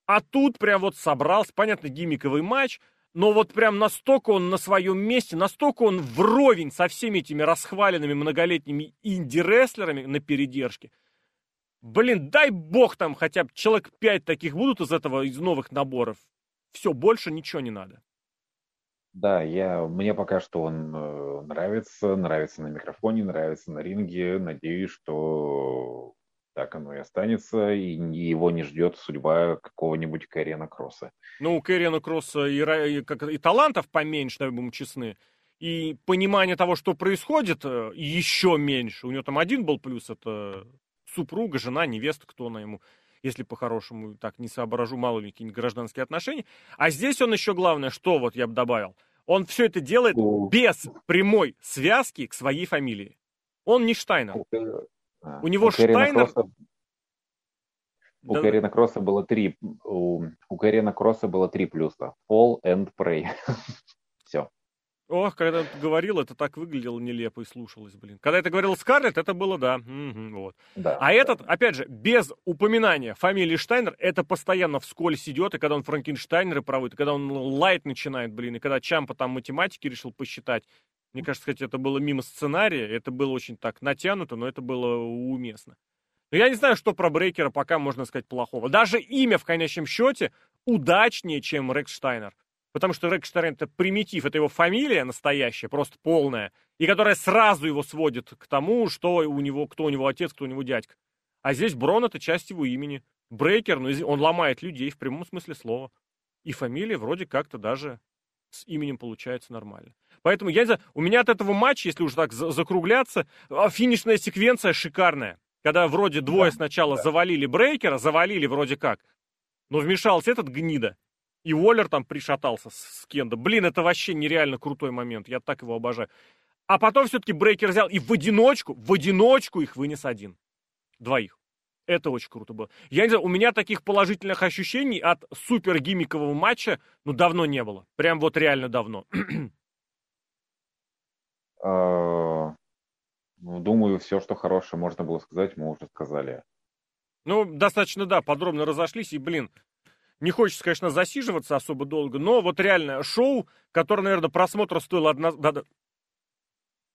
А тут прям вот собрался, понятно, гиммиковый матч, но вот прям настолько он на своем месте, настолько он вровень со всеми этими расхваленными многолетними инди-рестлерами на передержке. Блин, дай бог там хотя бы человек пять таких будут из этого, из новых наборов. Все, больше ничего не надо. Да, я, мне пока что он э, нравится, нравится на микрофоне, нравится на ринге. Надеюсь, что так оно и останется, и его не ждет судьба какого-нибудь Кэриана Кросса. Ну, у Кэриана Кросса и, и, как, и талантов поменьше, давай будем честны, и понимание того, что происходит, э, еще меньше. У него там один был плюс, это супруга, жена, невеста, кто она ему если по-хорошему так не соображу, мало ли какие-нибудь гражданские отношения. А здесь он еще главное, что вот я бы добавил, он все это делает без прямой связки к своей фамилии. Он не Штайнер. У него у Штайнер... Кросса... У да. Карина Кросса было три, у, у Карина Кросса было три плюса. Fall and Pray. <laughs> Все. Ох, когда ты говорил, это так выглядело нелепо и слушалось, блин. Когда это говорил Скарлетт, это было да. Угу, вот. да а да. этот, опять же, без упоминания фамилии Штайнер, это постоянно вскользь идет, и когда он Франкенштайнеры проводит, и когда он лайт начинает, блин, и когда Чампа там математики решил посчитать. Мне кажется, кстати, это было мимо сценария, это было очень так натянуто, но это было уместно. Но я не знаю, что про Брейкера пока можно сказать плохого. Даже имя в конечном счете удачнее, чем Рекс Штайнер. Потому что Рекштейн это примитив, это его фамилия настоящая, просто полная, и которая сразу его сводит к тому, что у него, кто у него отец, кто у него дядька. А здесь Брон это часть его имени. Брейкер, ну, он ломает людей в прямом смысле слова. И фамилия вроде как-то даже с именем получается нормально. Поэтому я не знаю, у меня от этого матча, если уже так закругляться, а, финишная секвенция шикарная. Когда вроде двое да, сначала да. завалили Брейкера, завалили вроде как, но вмешался этот гнида и Уоллер там пришатался с Кенда. Блин, это вообще нереально крутой момент. Я так его обожаю. А потом все-таки Брейкер взял и в одиночку, в одиночку их вынес один. Двоих. Это очень круто было. Я не знаю, у меня таких положительных ощущений от супер гиммикового матча, ну, давно не было. Прям вот реально давно. <clears throat> А, ну, думаю, все, что хорошее можно было сказать, мы уже сказали. Ну, достаточно, да, подробно разошлись. И, блин, не хочется, конечно, засиживаться особо долго, но вот реально шоу, которое, наверное, просмотра стоило одна... Да, да.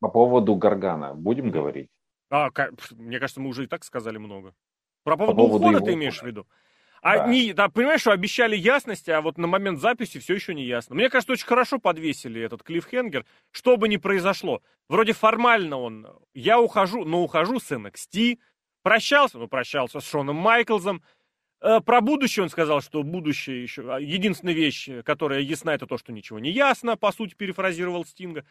По поводу Гаргана будем говорить? А, мне кажется, мы уже и так сказали много. Про поводу, По поводу ухода его... ты имеешь в виду? А да. не, да, понимаешь, что обещали ясности, а вот на момент записи все еще не ясно. Мне кажется, очень хорошо подвесили этот клиффхенгер, что бы ни произошло. Вроде формально он, я ухожу, но ухожу с NXT, прощался, ну прощался с Шоном Майклзом, Э, про будущее он сказал, что будущее еще... А, единственная вещь, которая ясна, это то, что ничего не ясно, по сути, перефразировал Стинга.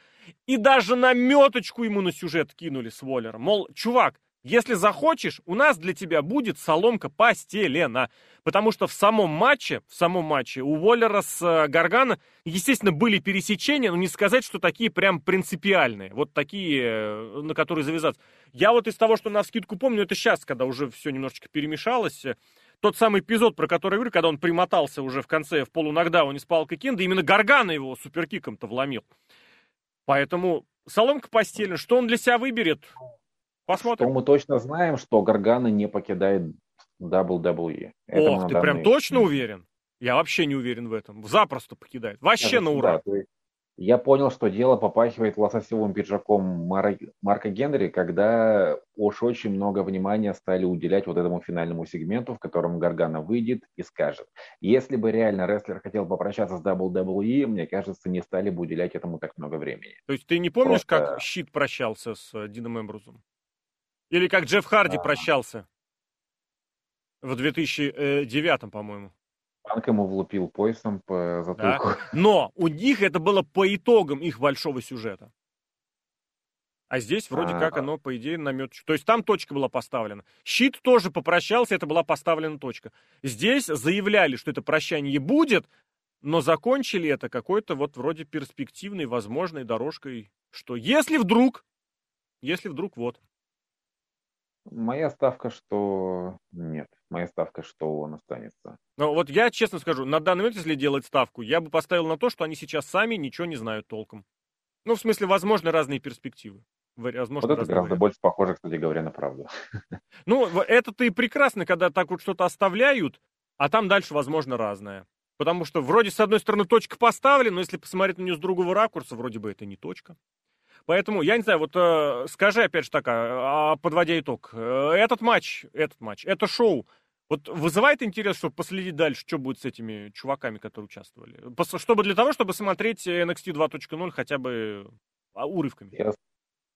И даже наметочку ему на сюжет кинули с Воллером. Мол, чувак, если захочешь, у нас для тебя будет соломка постелена. Потому что в самом матче, в самом матче у Воллера с э, Гаргана, естественно, были пересечения, но не сказать, что такие прям принципиальные. Вот такие, э, на которые завязаться. Я вот из того, что на скидку помню, это сейчас, когда уже все немножечко перемешалось, тот самый эпизод, про который я говорю, когда он примотался уже в конце в полунокдауне с палкой Кенда, именно Гаргана его суперкиком-то вломил. Поэтому соломка постельная. Что он для себя выберет? Посмотрим. Что мы точно знаем, что Гаргана не покидает WWE. Это Ох, ты данный... прям точно уверен? Я вообще не уверен в этом. Запросто покидает. Вообще на ура. Да, я понял, что дело попахивает лососевым пиджаком Мар... Марка Генри, когда уж очень много внимания стали уделять вот этому финальному сегменту, в котором Гаргана выйдет и скажет. Если бы реально рестлер хотел попрощаться с WWE, мне кажется, не стали бы уделять этому так много времени. То есть ты не помнишь, Просто... как Щит прощался с э, Дином Эмбрузом? Или как Джефф Харди а... прощался в 2009, по-моему? Панк ему влупил поясом по затылку. Да. Но у них это было по итогам их большого сюжета. А здесь вроде А-а-а. как оно, по идее, намет. То есть там точка была поставлена. Щит тоже попрощался, это была поставлена точка. Здесь заявляли, что это прощание будет, но закончили это какой-то вот вроде перспективной, возможной дорожкой, что если вдруг, если вдруг вот. Моя ставка, что нет. Моя ставка, что он останется. Ну, вот я честно скажу, на данный момент, если делать ставку, я бы поставил на то, что они сейчас сами ничего не знают толком. Ну, в смысле, возможно, разные перспективы. Возможно, вот это гораздо больше похоже, кстати говоря, на правду. <laughs> Ну, это-то и прекрасно, когда так вот что-то оставляют, а там дальше, возможно, разное. Потому что вроде, с одной стороны, точка поставлена, но если посмотреть на нее с другого ракурса, вроде бы это не точка. Поэтому, я не знаю, вот э, скажи, опять же, так, а, подводя итог, э, этот матч, этот матч, это шоу, вот вызывает интерес, чтобы последить дальше, что будет с этими чуваками, которые участвовали? Чтобы для того, чтобы смотреть NXT 2.0 хотя бы а, урывками. Я,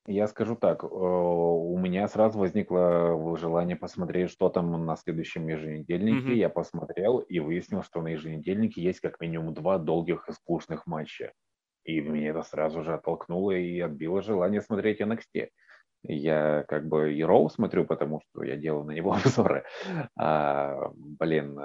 я скажу так, э, у меня сразу возникло желание посмотреть, что там на следующем еженедельнике. Mm-hmm. Я посмотрел и выяснил, что на еженедельнике есть как минимум два долгих и скучных матча. И меня это сразу же оттолкнуло и отбило желание смотреть NXT. Я как бы и Роу смотрю, потому что я делаю на него <laughs> обзоры. А, блин,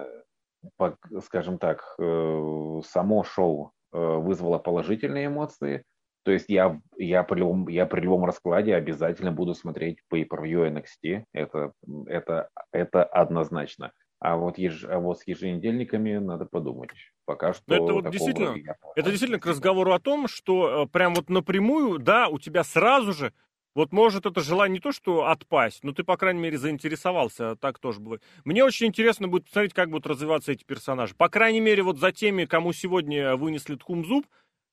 по, скажем так, э, само шоу э, вызвало положительные эмоции. То есть я, я, при любом, я при любом раскладе обязательно буду смотреть pay-per-view NXT. Это, это, это однозначно. А вот, еж, а вот с еженедельниками надо подумать. Пока что. это вот действительно, это действительно к разговору о том, что э, прям вот напрямую, да, у тебя сразу же, вот может это желание не то, что отпасть, но ты, по крайней мере, заинтересовался, так тоже бывает. Мне очень интересно будет посмотреть, как будут развиваться эти персонажи. По крайней мере, вот за теми, кому сегодня вынесли ткум зуб,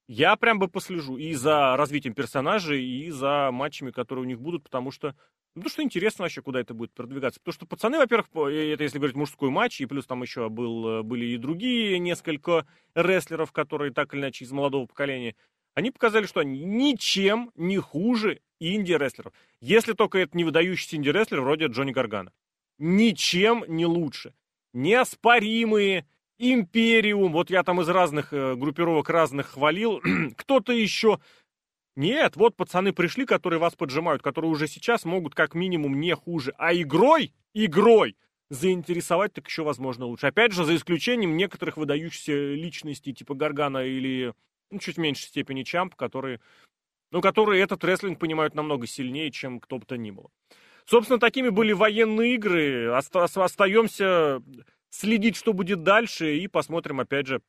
я прям бы послежу и за развитием персонажей, и за матчами, которые у них будут, потому что потому что интересно вообще, куда это будет продвигаться. Потому что пацаны, во-первых, это если говорить мужской матч, и плюс там еще был, были и другие несколько рестлеров, которые так или иначе из молодого поколения, они показали, что они ничем не хуже инди-рестлеров. Если только это не выдающийся инди-рестлер вроде Джонни Гаргана. Ничем не лучше. Неоспоримые, Империум, вот я там из разных э, группировок разных хвалил, <clears throat> кто-то еще нет, вот пацаны пришли, которые вас поджимают, которые уже сейчас могут как минимум не хуже. А игрой, игрой заинтересовать так еще возможно лучше. Опять же, за исключением некоторых выдающихся личностей типа Гаргана или ну, чуть в меньшей степени Чамп, которые, ну, которые этот рестлинг понимают намного сильнее, чем кто бы то ни было. Собственно, такими были военные игры. Оста- остаемся следить, что будет дальше, и посмотрим, опять же,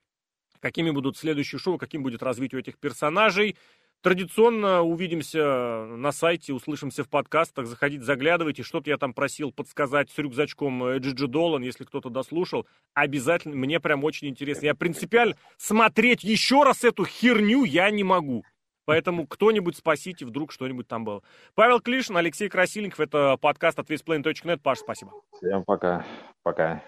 какими будут следующие шоу, каким будет развитие этих персонажей. Традиционно увидимся на сайте, услышимся в подкастах. Заходите, заглядывайте. Что-то я там просил подсказать с рюкзачком Джиджи Долан, если кто-то дослушал. Обязательно, мне прям очень интересно. Я принципиально смотреть еще раз эту херню я не могу. Поэтому кто-нибудь спасите, вдруг что-нибудь там было. Павел Клишин, Алексей Красильников. Это подкаст от весьplain.net. Паш, спасибо. Всем пока. Пока.